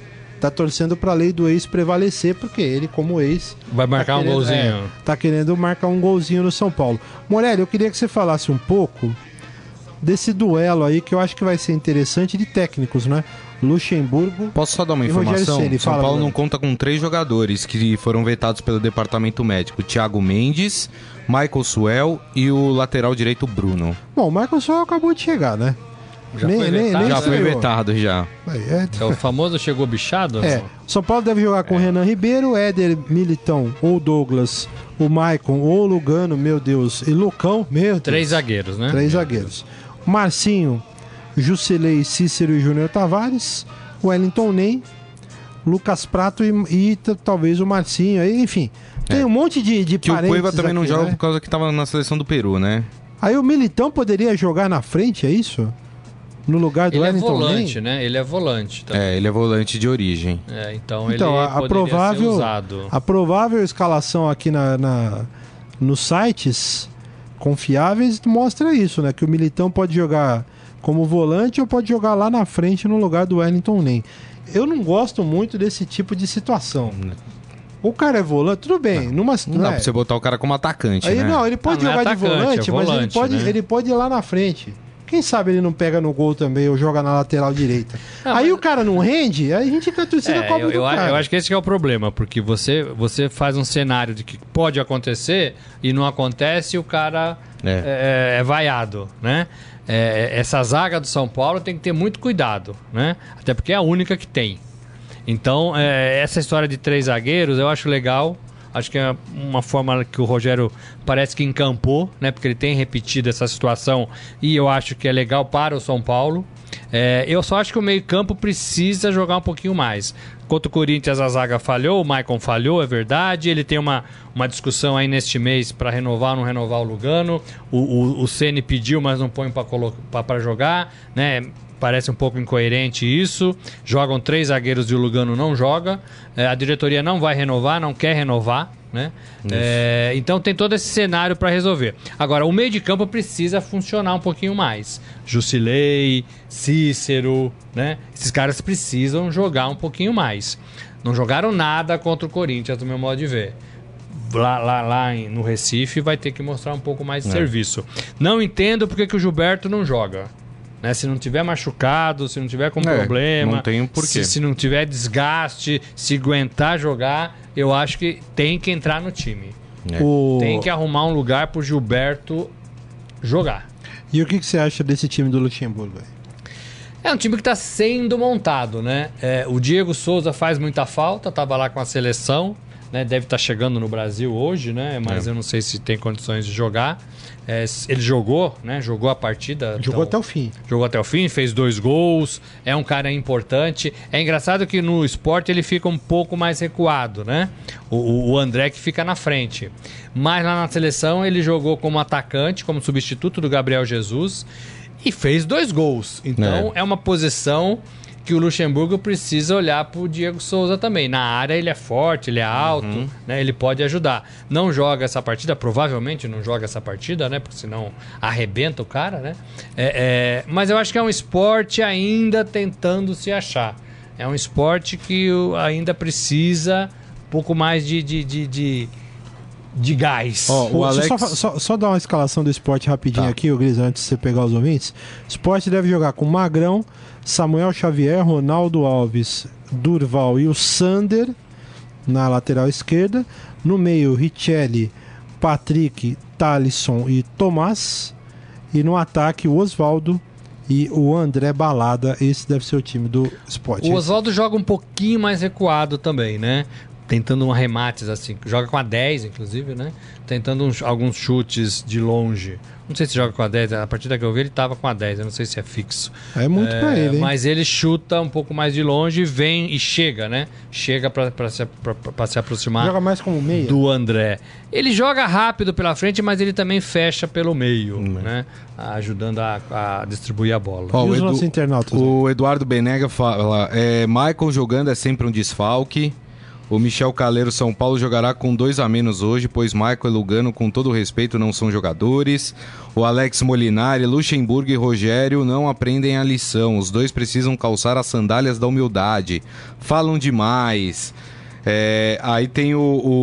Tá torcendo pra lei do ex prevalecer, porque ele, como ex. Vai marcar tá um querendo- golzinho. é, tá querendo marcar um golzinho no São Paulo. Morelli, eu queria que você falasse um pouco desse duelo aí que eu acho que vai ser interessante de técnicos, né? Luxemburgo. Posso só dar uma informação? Ceni, São Paulo não conta com três jogadores que foram vetados pelo departamento médico: Thiago Mendes, Michael Suel e o lateral direito Bruno. Bom, o Michael só acabou de chegar, né? Já foi vetado? Já foi vetado já. É, É o famoso chegou bichado? É, São Paulo deve jogar com Renan Ribeiro, Éder Militão ou Douglas, o Maicon ou o Lugano, meu Deus, e Lucão, meu Deus. Três zagueiros, né? Três zagueiros. Marcinho, Jusilei, Cícero e Júnior Tavares, Wellington Ney, Lucas Prato e, e talvez o Marcinho, aí, enfim. Tem É. um monte de, de Que o parênteses Cueva também não aqui, joga né? por causa que tava na seleção do Peru, né? Aí o Militão poderia jogar na frente, é isso? No lugar do Ele é Wellington volante, Ney? né? Ele é volante. Também. É, ele é volante de origem. É, então, Então, ele a, a poderia provável, ser usado. a provável escalação aqui na, na- nos sites confiáveis mostra isso, né? Que o Militão pode jogar como volante ou pode jogar lá na frente no lugar do Wellington Nem. Eu não gosto muito desse tipo de situação. O cara é volante, tudo bem. Numa, Não dá é. pra você botar o cara como atacante, Aí né? não, ele pode Ah, não é jogar de atacante, volante, é mas ele volante, pode, né? ele pode ir lá na frente. Quem sabe ele não pega no gol também ou joga na lateral direita. aí o cara não rende, aí a gente fica torcendo a É, copa eu, do eu, cara. eu acho que esse que é o problema, porque você, você faz um cenário de que pode acontecer e não acontece e o cara é, é- é vaiado, né? É, essa zaga do São Paulo tem que ter muito cuidado, né? Até porque é a única que tem. Então, é, essa história de três zagueiros eu acho legal. Acho que é uma forma que o Rogério parece que encampou, né? Porque ele tem repetido essa situação e eu acho que é legal para o São Paulo. É, eu só acho que o meio-campo precisa jogar um pouquinho mais. Contra o Corinthians, a zaga falhou, o Maicon falhou, é verdade. Ele tem uma, uma discussão aí neste mês para renovar ou não renovar o Lugano. O, o, o Ceni pediu, mas não põe para jogar, né? Parece um pouco incoerente isso. Jogam três zagueiros e o Lugano não joga. É, a diretoria não vai renovar, não quer renovar. Né? É, então tem todo esse cenário para resolver. Agora, o meio de campo precisa funcionar um pouquinho mais. Jusilei, Cícero, né? Esses caras precisam jogar um pouquinho mais. Não jogaram nada contra o Corinthians, do meu modo de ver lá, lá, lá no Recife vai ter que mostrar um pouco mais de serviço. Não entendo porque que o Gilberto não joga. Né? Se não tiver machucado, se não tiver com É, problema, não tem um porquê. se, se não tiver desgaste, se aguentar jogar, eu acho que tem que entrar no time. O- Tem que arrumar um lugar pro Gilberto jogar. E o que, que você acha desse time do Luxemburgo? É um time que está sendo montado, né? É, o Diego Souza faz muita falta, estava lá com a seleção, né? Deve estar chegando no Brasil hoje, né? Mas eu não sei se tem condições de jogar. É, ele jogou, né? Jogou a partida. Jogou até então- o fim. Jogou até o fim, fez dois gols, é um cara importante. É engraçado que no esporte ele fica um pouco mais recuado, né? O, o- André que fica na frente. Mas lá na seleção ele jogou como atacante, como substituto do Gabriel Jesus e fez dois gols. Então é, uma posição que o Luxemburgo precisa olhar pro Diego Souza também. Na área ele é forte, ele é alto, né? Ele pode ajudar. Não joga essa partida, provavelmente não joga essa partida, né? Porque senão arrebenta o cara, né? É, é, mas eu acho que é um esporte ainda tentando se achar. É um esporte que o- ainda precisa um pouco mais de, de, de, de, de gás. Ó, o Alex- só, só- só dar uma escalação do esporte rapidinho Tá. aqui, o Gris, antes de você pegar os ouvintes. O esporte deve jogar com Magrão, Samuel Xavier, Ronaldo Alves, Durval e o Sander na lateral esquerda. No meio, Richelli, Patrick, Talisson e Tomás. E no ataque, o Oswaldo e o André Balada. Esse deve ser o time do esporte. O Oswaldo joga um pouquinho mais recuado também, né? Tentando um arremates assim. Joga com a 10, inclusive, né? Tentando uns- alguns chutes de longe. Não sei se joga com a 10. A partida que eu vi, ele tava com a 10. Eu não sei se é fixo. É muito pra ele, hein? Mas ele chuta um pouco mais de longe, vem e chega, né? Chega pra, pra, se, pra, pra se aproximar Joga mais como meia. do André. Ele joga rápido pela frente, mas ele também fecha pelo meio, né? Ajudando a, a distribuir a bola. E o Edu-? O Eduardo Benega fala: é, Michael jogando é sempre um desfalque. O Michel Caleiro São Paulo jogará com dois a menos hoje, pois Michael e Lugano, com todo respeito, não são jogadores. O Alex Molinari, Luxemburgo e Rogério não aprendem a lição. Os dois precisam calçar as sandálias da humildade. Falam demais. É, aí tem o,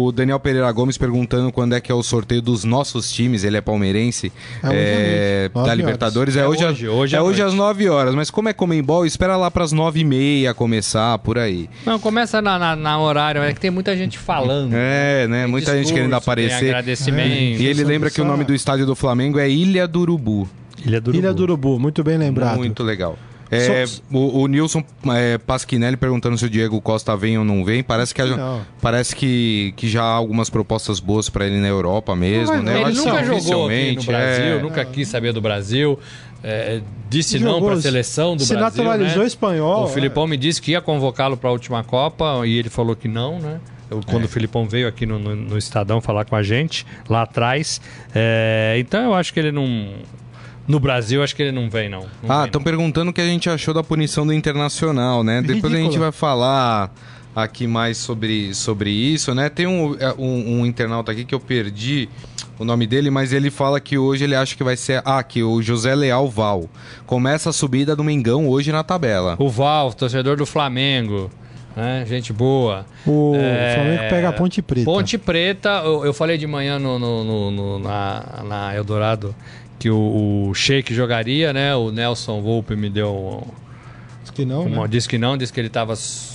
o Daniel Pereira Gomes perguntando quando é que é o sorteio dos nossos times. Ele é palmeirense. É é, da horas. Libertadores. É, É hoje, hoje, hoje é hoje às 9 horas. Mas como é Comembol, espera lá pras 9 e meia começar, por aí. Não, começa na, na, na horário, é que tem muita gente falando. É, né? Muita gente discurso, querendo tem aparecer. agradecimento. E ele lembra que o nome do estádio do Flamengo é Ilha do Urubu. Ilha do Ilha do Urubu, muito bem lembrado. Muito legal. É, Só- o, o Nilson é, Pasquinelli perguntando se o Diego Costa vem ou não vem. Parece que, Não. parece que, que já há algumas propostas boas pra ele na Europa mesmo, Não né? Eu Ele acho que nunca jogou aqui no Brasil, é. nunca quis saber do Brasil. é, disse não Jogou, para a seleção do se Brasil. naturalizou né? espanhol, O Filipão me disse que ia convocá-lo para a última Copa e ele falou que não, né? Eu- É. Quando o Filipão veio aqui no, no- no Estadão falar com a gente, lá atrás. É, então eu acho que ele não. No Brasil, acho que ele não vem, não. Não Ah, estão perguntando o que a gente achou da punição do Internacional, né? Depois a gente vai falar aqui mais sobre, sobre isso, né? Tem um, é, um, um internauta aqui que eu perdi o nome dele, mas ele fala que hoje ele acha que vai ser... Ah, que o José Leal Val. Começa a subida do Mengão hoje na tabela. O Val, torcedor do Flamengo. né? Gente boa. O É, Flamengo pega a Ponte Preta. Ponte Preta, eu, eu falei de manhã no, no- no- no- na, na Eldorado que o, o Sheik jogaria, né? O Nelson Volpe me deu. Diz que não, Uma, né? disse que não, disse que ele tava. s-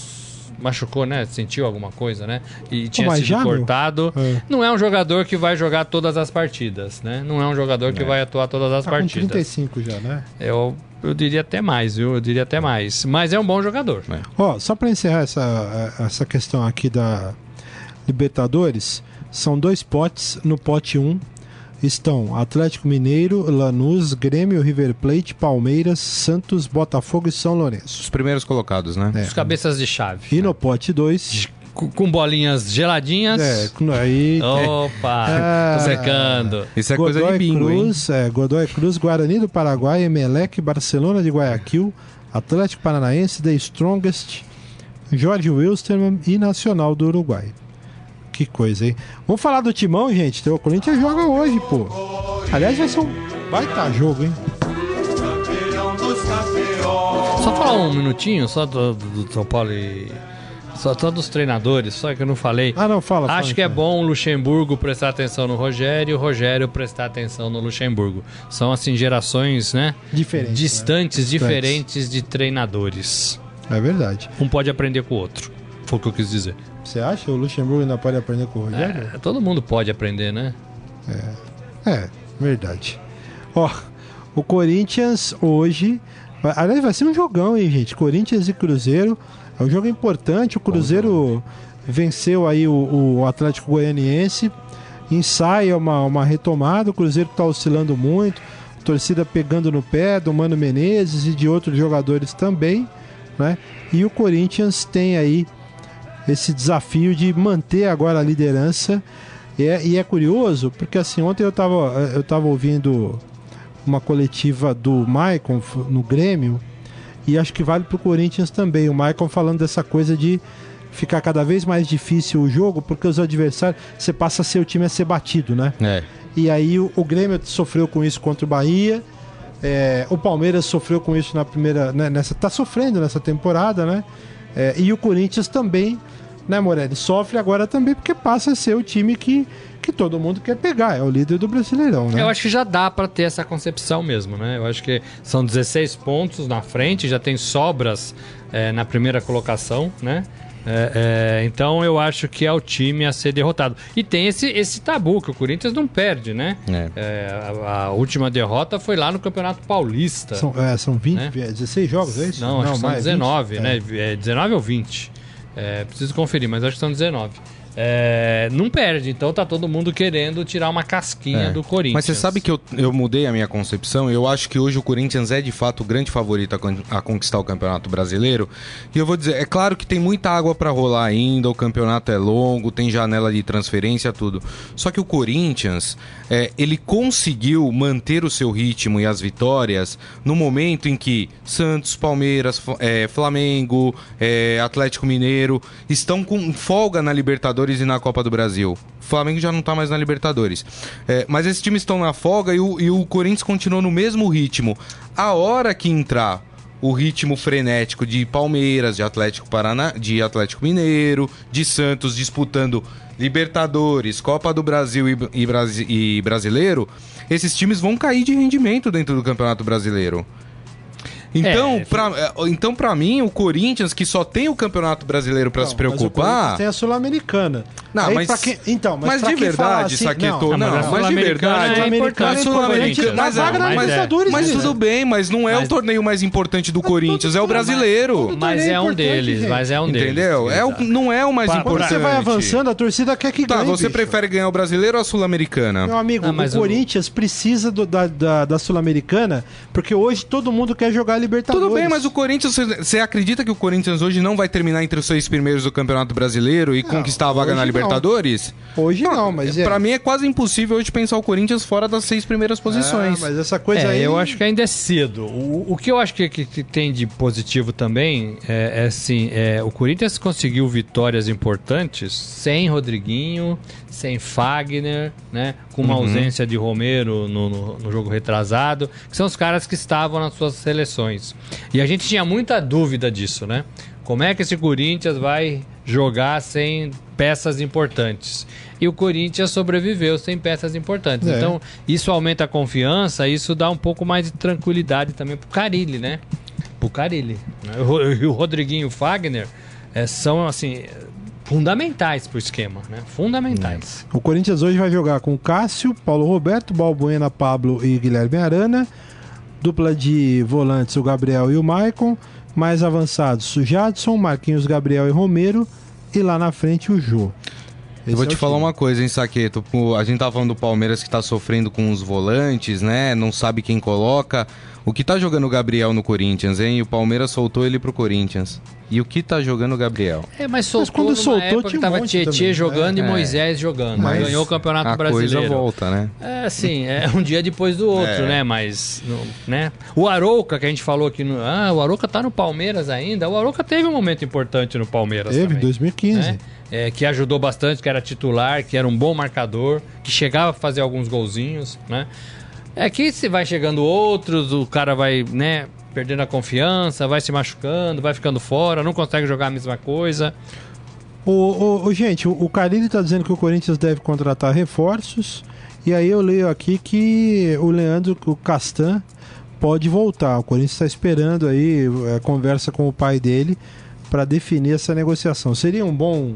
Machucou, né? Sentiu alguma coisa, né? E tinha mas sido já, cortado. É. Não é um jogador que vai jogar todas as partidas, né? Não é um jogador que vai atuar todas as Tá com partidas. 35 já, né? Eu, eu diria até mais, viu? Eu diria até mais. Mas é um bom jogador. Ó, só para encerrar essa, essa questão aqui da Libertadores, são dois potes. No pote 1 estão Atlético Mineiro, Lanús, Grêmio, River Plate, Palmeiras, Santos, Botafogo e São Lourenço. Os primeiros colocados, né? É. Os cabeças de chave. E no pote 2, Com, bolinhas geladinhas. é, aí Opa! Tô secando. Isso é coisa de Godoy bingo, hein? Cruz, é, Godoy Cruz, Guarani do Paraguai, Emelec, Barcelona de Guayaquil, Atlético Paranaense, The Strongest, Jorge Wilstermann e Nacional do Uruguai. Que coisa, hein? Vamos falar do timão, gente. O Corinthians joga hoje, pô. Aliás, vai ser um baita jogo, hein? Só falar um minutinho, só do, do, São Paulo e. Só, só dos treinadores, só que eu não falei. Ah, não, fala. Acho fala, que é bom o Luxemburgo prestar atenção no Rogério e o Rogério prestar atenção no Luxemburgo. São, assim, gerações, né? Diferente, Distantes, né? diferentes de treinadores. É verdade. Um pode aprender com o outro. Foi o que eu quis dizer. Você acha? O Luxemburgo ainda pode aprender com o Rogério? É, todo mundo pode aprender, né? É, verdade. Ó, o Corinthians hoje. vai- Aliás, vai ser um jogão, hein, gente? Corinthians e Cruzeiro. É um jogo importante. O Cruzeiro venceu aí o, o Atlético Goianiense. Ensaia uma, uma retomada. O Cruzeiro está oscilando muito. Torcida pegando no pé do Mano Menezes e de outros jogadores também. Né? E o Corinthians tem aí esse desafio de manter agora a liderança. E é, e é curioso, porque assim, ontem eu estava eu tava ouvindo uma coletiva do Maicon no Grêmio, e acho que vale para o Corinthians também. O Maicon falando dessa coisa de ficar cada vez mais difícil o jogo, porque os adversários, você passa a ser o time a ser batido, né? É. E aí o, o Grêmio sofreu com isso contra o Bahia. é, o Palmeiras sofreu com isso na primeira. né, nessa, tá sofrendo nessa temporada, né? É, e o Corinthians também, né, Morelli? Sofre agora também porque passa a ser o time que, que todo mundo quer pegar. É o líder do Brasileirão, né? Eu acho que já dá pra ter essa concepção mesmo, né? Eu acho que são 16 pontos na frente, já tem sobras é, na primeira colocação, né? É, é, então eu acho que é o time a ser derrotado. E tem esse, esse tabu que o Corinthians não perde, né? É. É, a, a última derrota foi lá no Campeonato Paulista. São, é, são 20, Né? é 16 jogos, é isso? Não, acho que são mais 19, 20? né? É 19 ou 20. É, preciso conferir, mas acho que são 19. É, não perde, então tá todo mundo querendo tirar uma casquinha É. do Corinthians. Mas você sabe que eu, eu mudei a minha concepção. Eu acho que hoje o Corinthians é de fato o grande favorito a, a conquistar o Campeonato Brasileiro. E eu vou dizer, é claro que tem muita água pra rolar ainda. O campeonato é longo, tem janela de transferência, tudo. Só que o Corinthians, é, ele conseguiu manter o seu ritmo e as vitórias no momento em que Santos, Palmeiras, é, Flamengo, é, Atlético Mineiro estão com folga na Libertadores e na Copa do Brasil. O Flamengo já não tá mais na Libertadores. É, mas esses times estão na folga e o, e o Corinthians continuou no mesmo ritmo. A hora que entrar o ritmo frenético de Palmeiras, de Atlético Paraná, de Atlético Mineiro, de Santos disputando Libertadores, Copa do Brasil e, e e Brasileiro, esses times vão cair de rendimento dentro do Campeonato Brasileiro. Então, É, pra, é, então para mim, o Corinthians, que só tem o Campeonato Brasileiro pra Não, se mas o Corinthians preocupar. tem a Sul-Americana. Não, Aí, mas- quem- então, mas, Mas de verdade, assim, Saqueto, não, não, mas a mas de verdade. é importante Mas Sul-Americana- é- mas é- Mas tudo bem, mas não é Mas- o torneio mais importante do Corinthians, é o brasileiro. mas- é um importante, deles, mas é um deles. Entendeu? É o, não é o mais Pra- Quando importante. você vai avançando, a torcida quer que Tá, ganhe. você bicho. prefere ganhar o brasileiro ou a Sul-Americana? Meu amigo, Ah, o Corinthians precisa do- da, da, da Sul-Americana, porque hoje todo mundo quer jogar Libertadores. Tudo bem, mas o Corinthians, você- acredita que o Corinthians hoje não vai terminar entre os seis primeiros do Campeonato Brasileiro e conquistar a vaga na não. Libertadores? Hoje não, mas é. Pra mim é quase impossível hoje pensar o Corinthians fora das seis primeiras posições. Ah, mas essa coisa É, aí. eu acho que ainda é cedo. O, o que eu acho que, que- que tem de positivo também é, é assim, é, o Corinthians conseguiu vitórias importantes sem Rodriguinho, sem Fagner, né? Com uma ausência de Romero no, no- no jogo retrasado, que são os caras que estavam nas suas seleções. E a gente tinha muita dúvida disso, né? Como é que esse Corinthians vai jogar sem peças importantes? E o Corinthians sobreviveu sem peças importantes. É. Então, isso aumenta a confiança, isso dá um pouco mais de tranquilidade também pro Carilli, né? Pro Carilli. né? E o Rodriguinho o Fagner eh, são, assim, fundamentais pro esquema, né? Fundamentais. O Corinthians hoje vai jogar com Cássio, Paulo Roberto, Balbuena, Pablo e Guilherme Arana. Dupla de volantes, o Gabriel e o Maicon. Mais avançados, o Jadson, Marquinhos, Gabriel e Romero. E lá na frente, o Jô. Eu vou Esse te é o falar time. uma coisa, hein, Saqueto? A gente tá falando do Palmeiras que tá sofrendo com os volantes, né? Não sabe quem coloca. O que tá jogando o Gabriel no Corinthians, hein? E o Palmeiras soltou ele pro Corinthians. E o que tá jogando o Gabriel? É, mas soltou quando numa soltou, época tinha que um tava monte Tietê também. jogando É. e Moisés jogando. Mas Ganhou o Campeonato a Brasileiro. coisa volta, né? É, assim, é um dia depois do outro, É. né? Mas, né? O Arouca, que a gente falou aqui, no, ah, o Arouca tá no Palmeiras ainda. O Arouca teve um momento importante no Palmeiras Teve, em também. 2015. né? É, que ajudou bastante, que era titular, que era um bom marcador, que chegava a fazer alguns golzinhos, né? É que se vai chegando outros, o cara vai, né, perdendo a confiança, vai se machucando, vai ficando fora, não consegue jogar a mesma coisa. O, o- gente, o, o Carilli tá dizendo que o Corinthians deve contratar reforços. E aí eu leio aqui que o Leandro, o Castan, pode voltar. O Corinthians está esperando aí é, conversa com o pai dele para definir essa negociação. Seria um bom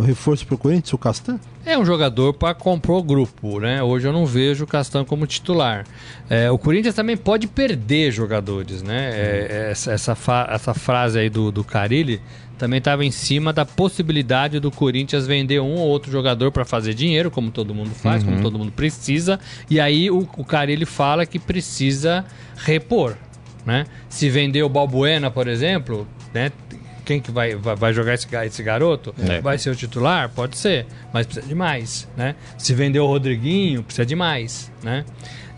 reforço para o Corinthians, o Castan? É um jogador para comprar o grupo, né? Hoje eu não vejo o Castan como titular. É, o Corinthians também pode perder jogadores, né? É, é, essa, essa, fa- essa frase aí do, do Carilli também estava em cima da possibilidade do Corinthians vender um ou outro jogador para fazer dinheiro, como todo mundo faz, como todo mundo precisa. E aí o, o Carilli fala que precisa repor, né? Se vender o Balbuena, por exemplo, né? Quem que vai, vai, jogar esse, esse garoto? Vai ser o titular? Pode ser, mas precisa de mais, né? Se vender o Rodriguinho, precisa de mais, né?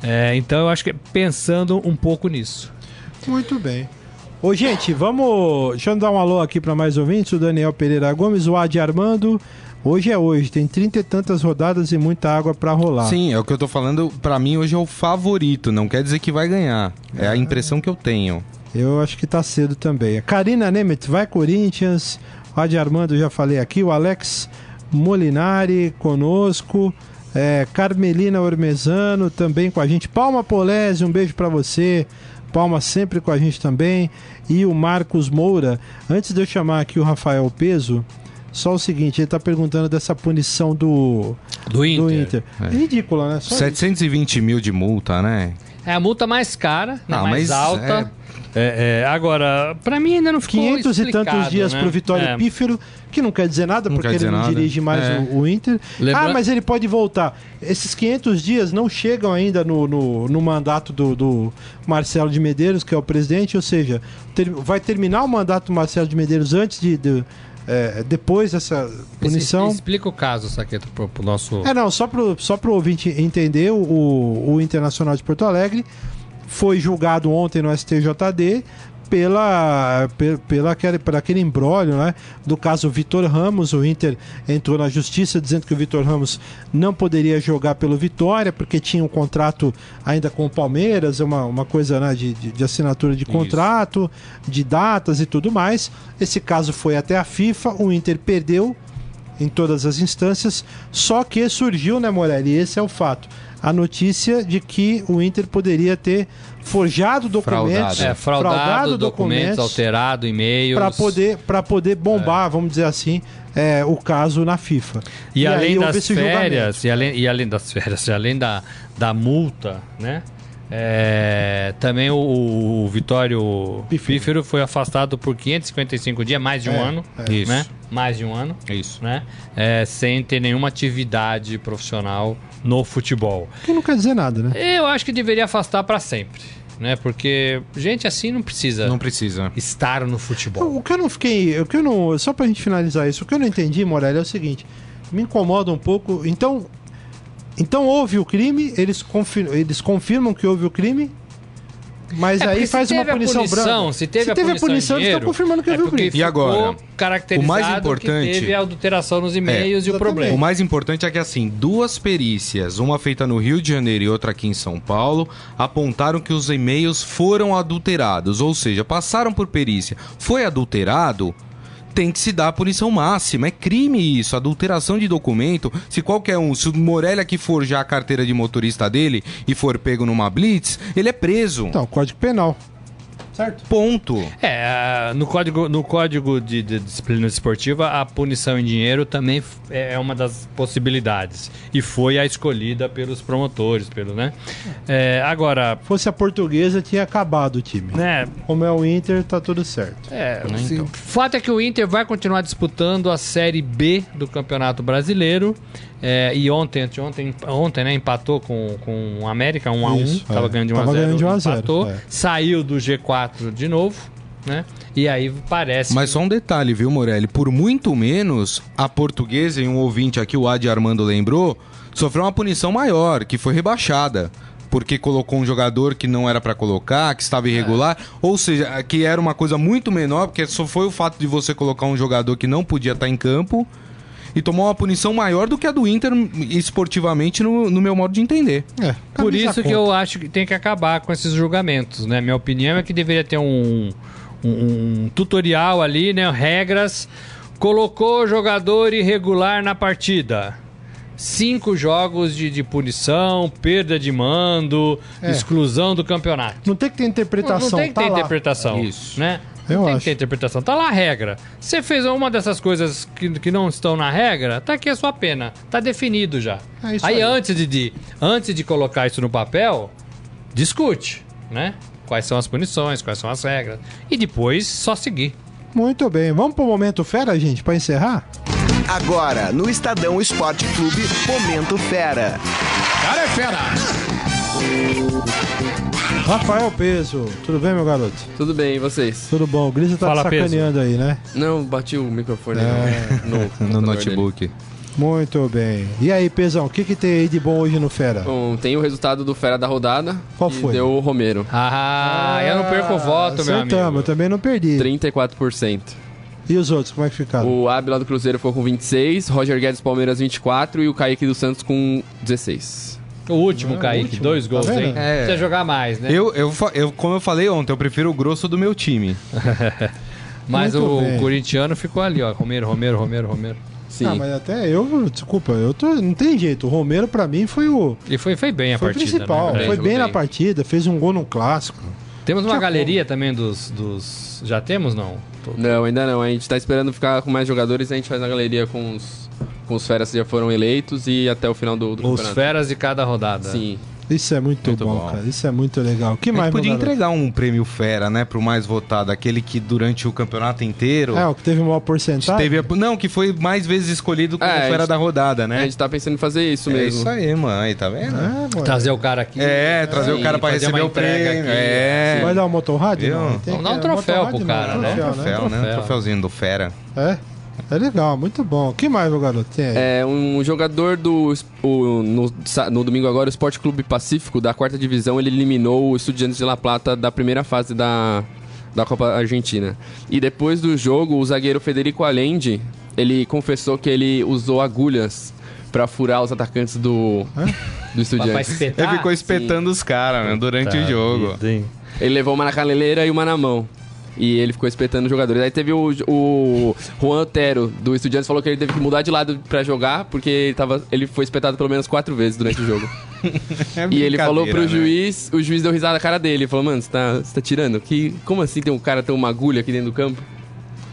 É, então eu acho que é pensando um pouco nisso. Muito bem. Ô, gente, vamos. Deixa eu dar um alô aqui para mais ouvintes. O Daniel Pereira Gomes, o Adi Armando. Hoje é hoje, tem trinta e tantas rodadas e muita água para rolar. Sim, é o que eu tô falando. Pra mim, hoje é o favorito. Não quer dizer que vai ganhar. É a impressão que eu tenho. Eu acho que tá cedo também. A Karina Nemeth vai Corinthians. O Adi Armando já falei aqui. O Alex Molinari conosco. É, Carmelina Ormezano também com a gente. Palma Polese, um beijo para você. Palma sempre com a gente também. E o Marcos Moura. Antes de eu chamar aqui o Rafael Peso, só o seguinte: ele tá perguntando dessa punição do, Do Inter. do Inter. É ridícula, né? Só 720 mil de multa, né? É a multa mais cara, né, Ah, mais mas alta. É, é, agora, pra mim ainda não ficou 500 e tantos dias né? pro Vitório É. Pífero, que não quer dizer nada, Não porque quer ele dizer não nada. dirige mais É. o, o Inter. Lembra- Ah, mas ele pode voltar. Esses 500 dias não chegam ainda no, no, no mandato do, do Marcelo de Medeiros, que é o presidente, ou seja, ter- vai terminar o mandato do Marcelo de Medeiros antes de. de- é, depois dessa punição. Explica o caso, Saqueto, pro, pro nosso. É, não, só pro, só pro ouvinte entender, o, o Internacional de Porto Alegre foi julgado ontem no STJD pela, pe- pela aquele, por aquele embrólio, né? Do caso Vitor Ramos, o Inter entrou na justiça dizendo que o Vitor Ramos não poderia jogar pelo Vitória porque tinha um contrato ainda com o Palmeiras, uma, uma coisa né, de, de, de assinatura de contrato, de datas e tudo mais. Esse caso foi até a FIFA, o Inter perdeu em todas as instâncias, só que surgiu, né, Morelli? e Esse é o fato. A notícia de que o Inter poderia ter forjado documentos, É, fraudado, documentos, alterado e-mails. para poder para poder bombar, vamos dizer assim, é, o caso na FIFA. E, além aí houve das férias, e além, e além das férias, e além da, da multa, né? É, também o, o Vitório Pífero. Pífero foi afastado por 555 dias, mais de um É, ano, é. Isso. né? Mais de um ano, Isso. né? É, sem ter nenhuma atividade profissional no futebol. Que não quer dizer nada, né? Eu acho que deveria afastar para sempre, né? Porque gente assim não precisa Não precisa. estar no futebol. O que eu não fiquei, o que eu não, só pra gente finalizar isso, o que eu não entendi, Morelli, é o seguinte, me incomoda um pouco. Então, então houve o crime, eles, confir, eles confirmam que houve o crime, Mas É, aí faz se uma teve a punição, punição, branca. Se teve, a punição, em eles estão dinheiro, confirmando que é houve o briefing. E agora? caracterizado O mais importante- que teve a adulteração nos e-mails e o problema. O mais importante é que, assim, duas perícias, uma feita no Rio de Janeiro e outra aqui em São Paulo, apontaram que os e-mails foram adulterados, ou seja, passaram por perícia. Foi adulterado? Tem que se dar a punição máxima. É crime isso, adulteração de documento. Se qualquer um, se o Morelli aqui forjar a carteira de motorista dele e for pego numa blitz, ele é preso. Então, Código Penal. Certo? Ponto. É, no código, no código de, de disciplina esportiva, a punição em dinheiro também f- é uma das possibilidades. E foi a escolhida pelos promotores, pelo, né? É, agora, Fosse a portuguesa, tinha acabado o time. né, Como é o Inter, tá tudo certo. É, Né, assim, então? o fato é que o Inter vai continuar disputando a Série B do Campeonato Brasileiro. É, e ontem, anteontem, ontem, né, empatou com, com o América 1 a 1 Isso, Tava é. ganhando de 1 a Tava 0 ganhando de 1 a 0, empatou, é. saiu do G4 de novo, né? E aí parece Mas só um detalhe, viu, Morelli? Por muito menos, a portuguesa, e um ouvinte aqui, o Adi Armando lembrou, sofreu uma punição maior, que foi rebaixada. Porque colocou um jogador que não era pra colocar, que estava irregular. Ou seja, que era uma coisa muito menor, porque só foi o fato de você colocar um jogador que não podia estar em campo e tomou uma punição maior do que a do Inter esportivamente, no, no meu modo de entender. É, Por isso que eu acho que tem que acabar com esses julgamentos, né? Minha opinião é que deveria ter um, um- um tutorial ali, né? Regras. Colocou jogador irregular na partida. Cinco jogos de, de punição, perda de mando, É. exclusão do campeonato. Não tem que ter interpretação. Não tem que tá ter lá. interpretação. Isso. Né? Eu não tem acho. que ter interpretação. Tá lá a regra. Você fez uma dessas coisas que, que não estão na regra, tá aqui a sua pena. Tá definido já. É isso aí, aí. antes de, de antes de colocar isso no papel, discute, né? Quais são as punições, quais são as regras. E depois só seguir. Muito bem. Vamos pro momento fera, gente, pra encerrar? Agora, no Estadão Esporte Clube, Momento Fera. Cara é fera! Rafael Peso. Tudo bem, meu garoto? Tudo bem, e vocês? Tudo bom. O Grisa tá Fala, te sacaneando aí, né? Não, bati o microfone É. no, no, notebook. Muito bem. E aí, Pesão, o que, que tem aí de bom hoje no Fera? dele. Bom, tem o resultado do Fera da rodada. Qual que foi? Deu o Romero. Ah, eu não perco o voto, meu amigo. eu também não perdi. 34%. E os outros, como é que ficaram? O Ábila do Cruzeiro ficou com 26, Roger Guedes Palmeiras 24 e o Kaique do Santos com 16. O último, o Kaique. último. Dois gols, Tá hein? É. Precisa jogar mais, né? Eu, eu, eu, como eu falei ontem, eu prefiro o grosso do meu time. Mas Muito o bem. corintiano ficou ali, ó. Romero, Romero, Romero, Romero. Sim. Ah, mas até eu, desculpa, eu tô, não tem jeito. O Romero, pra mim, foi o E foi, foi bem a foi o partida. principal. né? foi bem na partida, fez um gol no clássico. Temos uma Tinha galeria também dos, dos. Já temos, não? Tô- Não, ainda não. A gente tá esperando ficar com mais jogadores a gente faz na galeria com os, com os feras que já foram eleitos e até o final do, do Os campeonato. feras de cada rodada. Sim. Isso é muito, Muito bom, bom. cara. Isso é muito legal. O que A gente mais, podia entregar um prêmio fera, né, pro mais votado, aquele que durante o campeonato inteiro É, o que teve maior porcentagem. teve a- não, que foi mais vezes escolhido como É, a fera gente- da rodada, A né? gente tá pensando em fazer isso É mesmo. isso aí, mãe, tá vendo? É, mano. Trazer o cara aqui. É, trazer o cara pra fazer receber uma o entrega prêmio. aqui. É. Vai dar um motorrad? Não, Vamos dar um troféu pro cara, né? Troféu, Troféu, né? Troféu. Troféuzinho do fera. É? É legal, muito bom. O que mais, meu garoto? Tem aí? É, um jogador do. o- no, no domingo agora, o Esporte Clube Pacífico, da quarta divisão, ele eliminou o Estudiantes de La Plata da primeira fase da, da Copa Argentina. E depois do jogo, o zagueiro Federico Allende, ele confessou que ele usou agulhas pra furar os atacantes do, do Estudiantes. Ele ficou espetando os caras, né, durante o jogo. vida? Ele levou uma na caneleira e uma na mão. E ele ficou espetando os jogadores. Aí teve o, o Juan Otero, do Estudiantes, falou que ele teve que mudar de lado pra jogar, porque ele, tava, ele foi espetado pelo menos quatro vezes durante o jogo. É e ele falou pro né? juiz, o juiz deu risada na cara dele. Ele falou, mano, você tá, você tá tirando? Que, como assim tem um cara ter uma agulha aqui dentro do campo?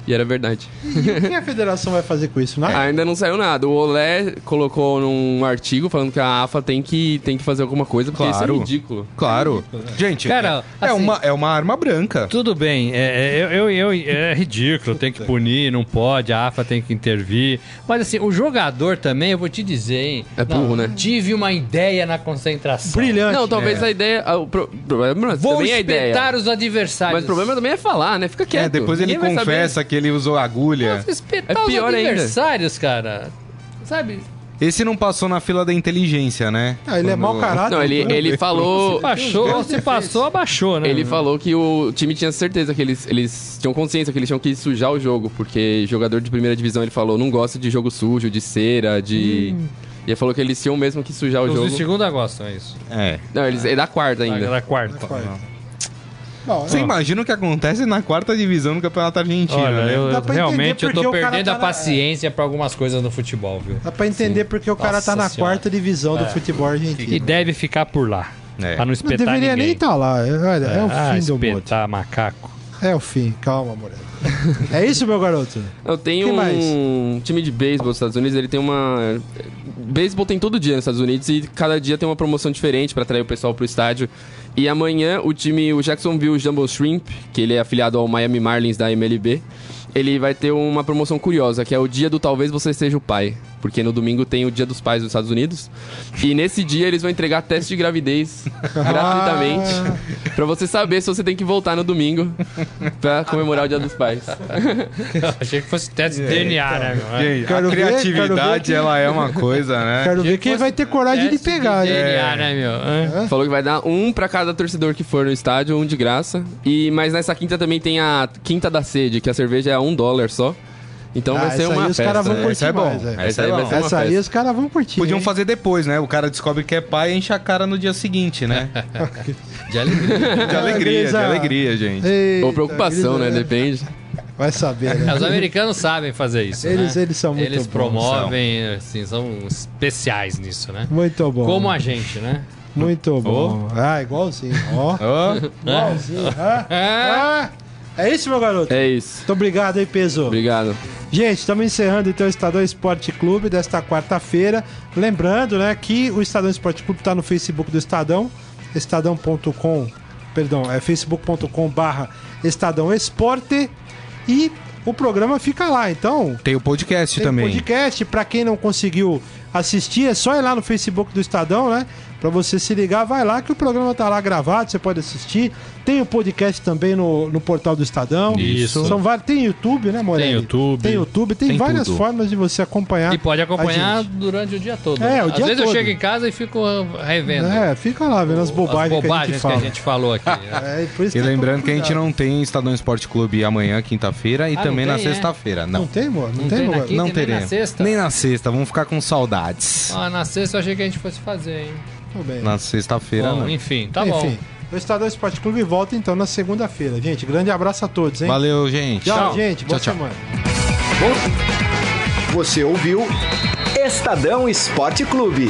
E era verdade. E o que a federação vai fazer com isso? Nada? Ainda não saiu nada. O Olé colocou num artigo falando que a AFA tem que, tem que fazer alguma coisa, porque Claro. isso é ridículo. Claro. Gente, Cara, é, é assim- uma, é uma arma branca. Tudo bem, é, é, eu, eu, eu- é ridículo, tem que punir, não pode, a AFA tem que intervir. Mas assim, o jogador também, eu vou te dizer, hein? É burro, né? Tive uma ideia na concentração. Brilhante. Não, talvez É. a ideia. ah, O pro- problema Vou também é a ideia. espetar os adversários. Mas o problema também é falar, né? Fica quieto. É, depois ele confessa que ele usou agulha. Espetar É os pior ainda. adversários, cara. Sabe? Esse não passou na fila da inteligência, né? Ah, ele é mau caráter. Não, ele, né? ele falou. Baixou, se passou, abaixou, né? Ele falou que o time tinha certeza que eles, eles tinham consciência que eles tinham que sujar o jogo, porque jogador de primeira divisão ele falou não gosta de jogo sujo, de cera, de. E ele falou que eles tinham mesmo que sujar o Os jogo. de segunda gostam, é isso. É. Não, eles é da quarta ainda. Da quarta. Bom, Você ó, imagina o que acontece na quarta divisão do Campeonato Argentino, Olha, né? eu, realmente eu tô perdendo tá a na- paciência pra algumas coisas no futebol, viu? Dá pra entender porque o cara Nossa tá na Senhora. quarta divisão do futebol argentino. E deve ficar por lá. É. Pra não Não espetar deveria ninguém. nem estar lá. É, olha, é o ah, fim do mundo. espetar macaco. É o fim. Calma, Moreno. é isso, meu garoto? Eu tenho Que um time de beisebol nos Estados Unidos, ele tem uma. Beisebol tem todo dia nos Estados Unidos e cada dia tem uma promoção diferente pra atrair o pessoal pro estádio. E amanhã o time, o Jacksonville Jumbo Shrimp, que ele é afiliado ao Miami Marlins da MLB, ele vai ter uma promoção curiosa, que é o dia do talvez você seja o pai. Porque no domingo tem o dia dos pais dos Estados Unidos. E nesse dia eles vão entregar teste de gravidez gratuitamente. Pra você saber se você tem que voltar no domingo pra comemorar o dia dos pais. Achei que fosse teste de DNA, né, meu? Quero a ver, criatividade, quero ver que- ela é uma coisa, né? Quero ver quem vai ter coragem de pegar? DNA, né, meu? Hã? Falou que vai dar um pra cada torcedor que for no estádio, um de graça. E mas nessa quinta também tem a quinta da sede, que a cerveja é a um dólar só. Então Ah, vai ser uma aí os festa. caras vão né? curtir Essa é bom. mais, é. Essa Essa é aí vai ser uma Essa aí festa. os caras vão curtir. Podiam hein? fazer depois, né? O cara descobre que é pai e enche a cara no dia seguinte, né? De alegria. De alegria, de alegria, gente. Eita, Ou preocupação, né? Depende. Vai saber, né? Os americanos sabem fazer isso. Eles- né? eles são muito Eles bons, promovem, assim, são especiais nisso, né? Muito bom. Como a gente, né? Muito bom. Ah, igualzinho. Ó. Ó, Igualzinho. Ah, ah. É isso, meu garoto? É isso. Muito obrigado aí, Peso. Obrigado. Gente, estamos encerrando então o Estadão Esporte Clube desta quarta-feira. Lembrando, né, que o Estadão Esporte Clube está no Facebook do Estadão, estadão.com, perdão, é facebook.com barra Estadão Esporte e o programa fica lá. Então, tem o podcast tem também. podcast, para quem não conseguiu assistir, é só ir lá no Facebook do Estadão, né? Pra você se ligar, vai lá que o programa tá lá gravado, você pode assistir. Tem o podcast também no, no portal do Estadão. Isso. São vários, tem YouTube, né, Morelli? Tem YouTube. Tem YouTube, tem, Tem várias tudo. formas de você acompanhar. E pode acompanhar a gente. durante o dia todo. É, o Às dia vezes eu todo. chego em casa e fico revendo. É, fica lá vendo as bobagens, as bobagens que a gente fala. falou aqui. né? É, por isso E que lembrando que a gente não tem Estadão Esporte Clube amanhã, quinta-feira, e Ah, também não na tem, é? sexta-feira. Não Não, tem, amor? Não, Não tem, tem amor? não nem na teremos. sexta? Nem na sexta, vamos ficar com saudades. Ah, na sexta eu achei que a gente fosse fazer, hein? Tudo bem. Na sexta-feira, não. enfim, tá Enfim, bom. O Estadão Esporte Clube volta então na segunda-feira. Gente, grande abraço a todos, hein? Valeu, gente. Tchau, gente. Boa Tchau, tchau. semana. Você ouviu Estadão Esporte Clube.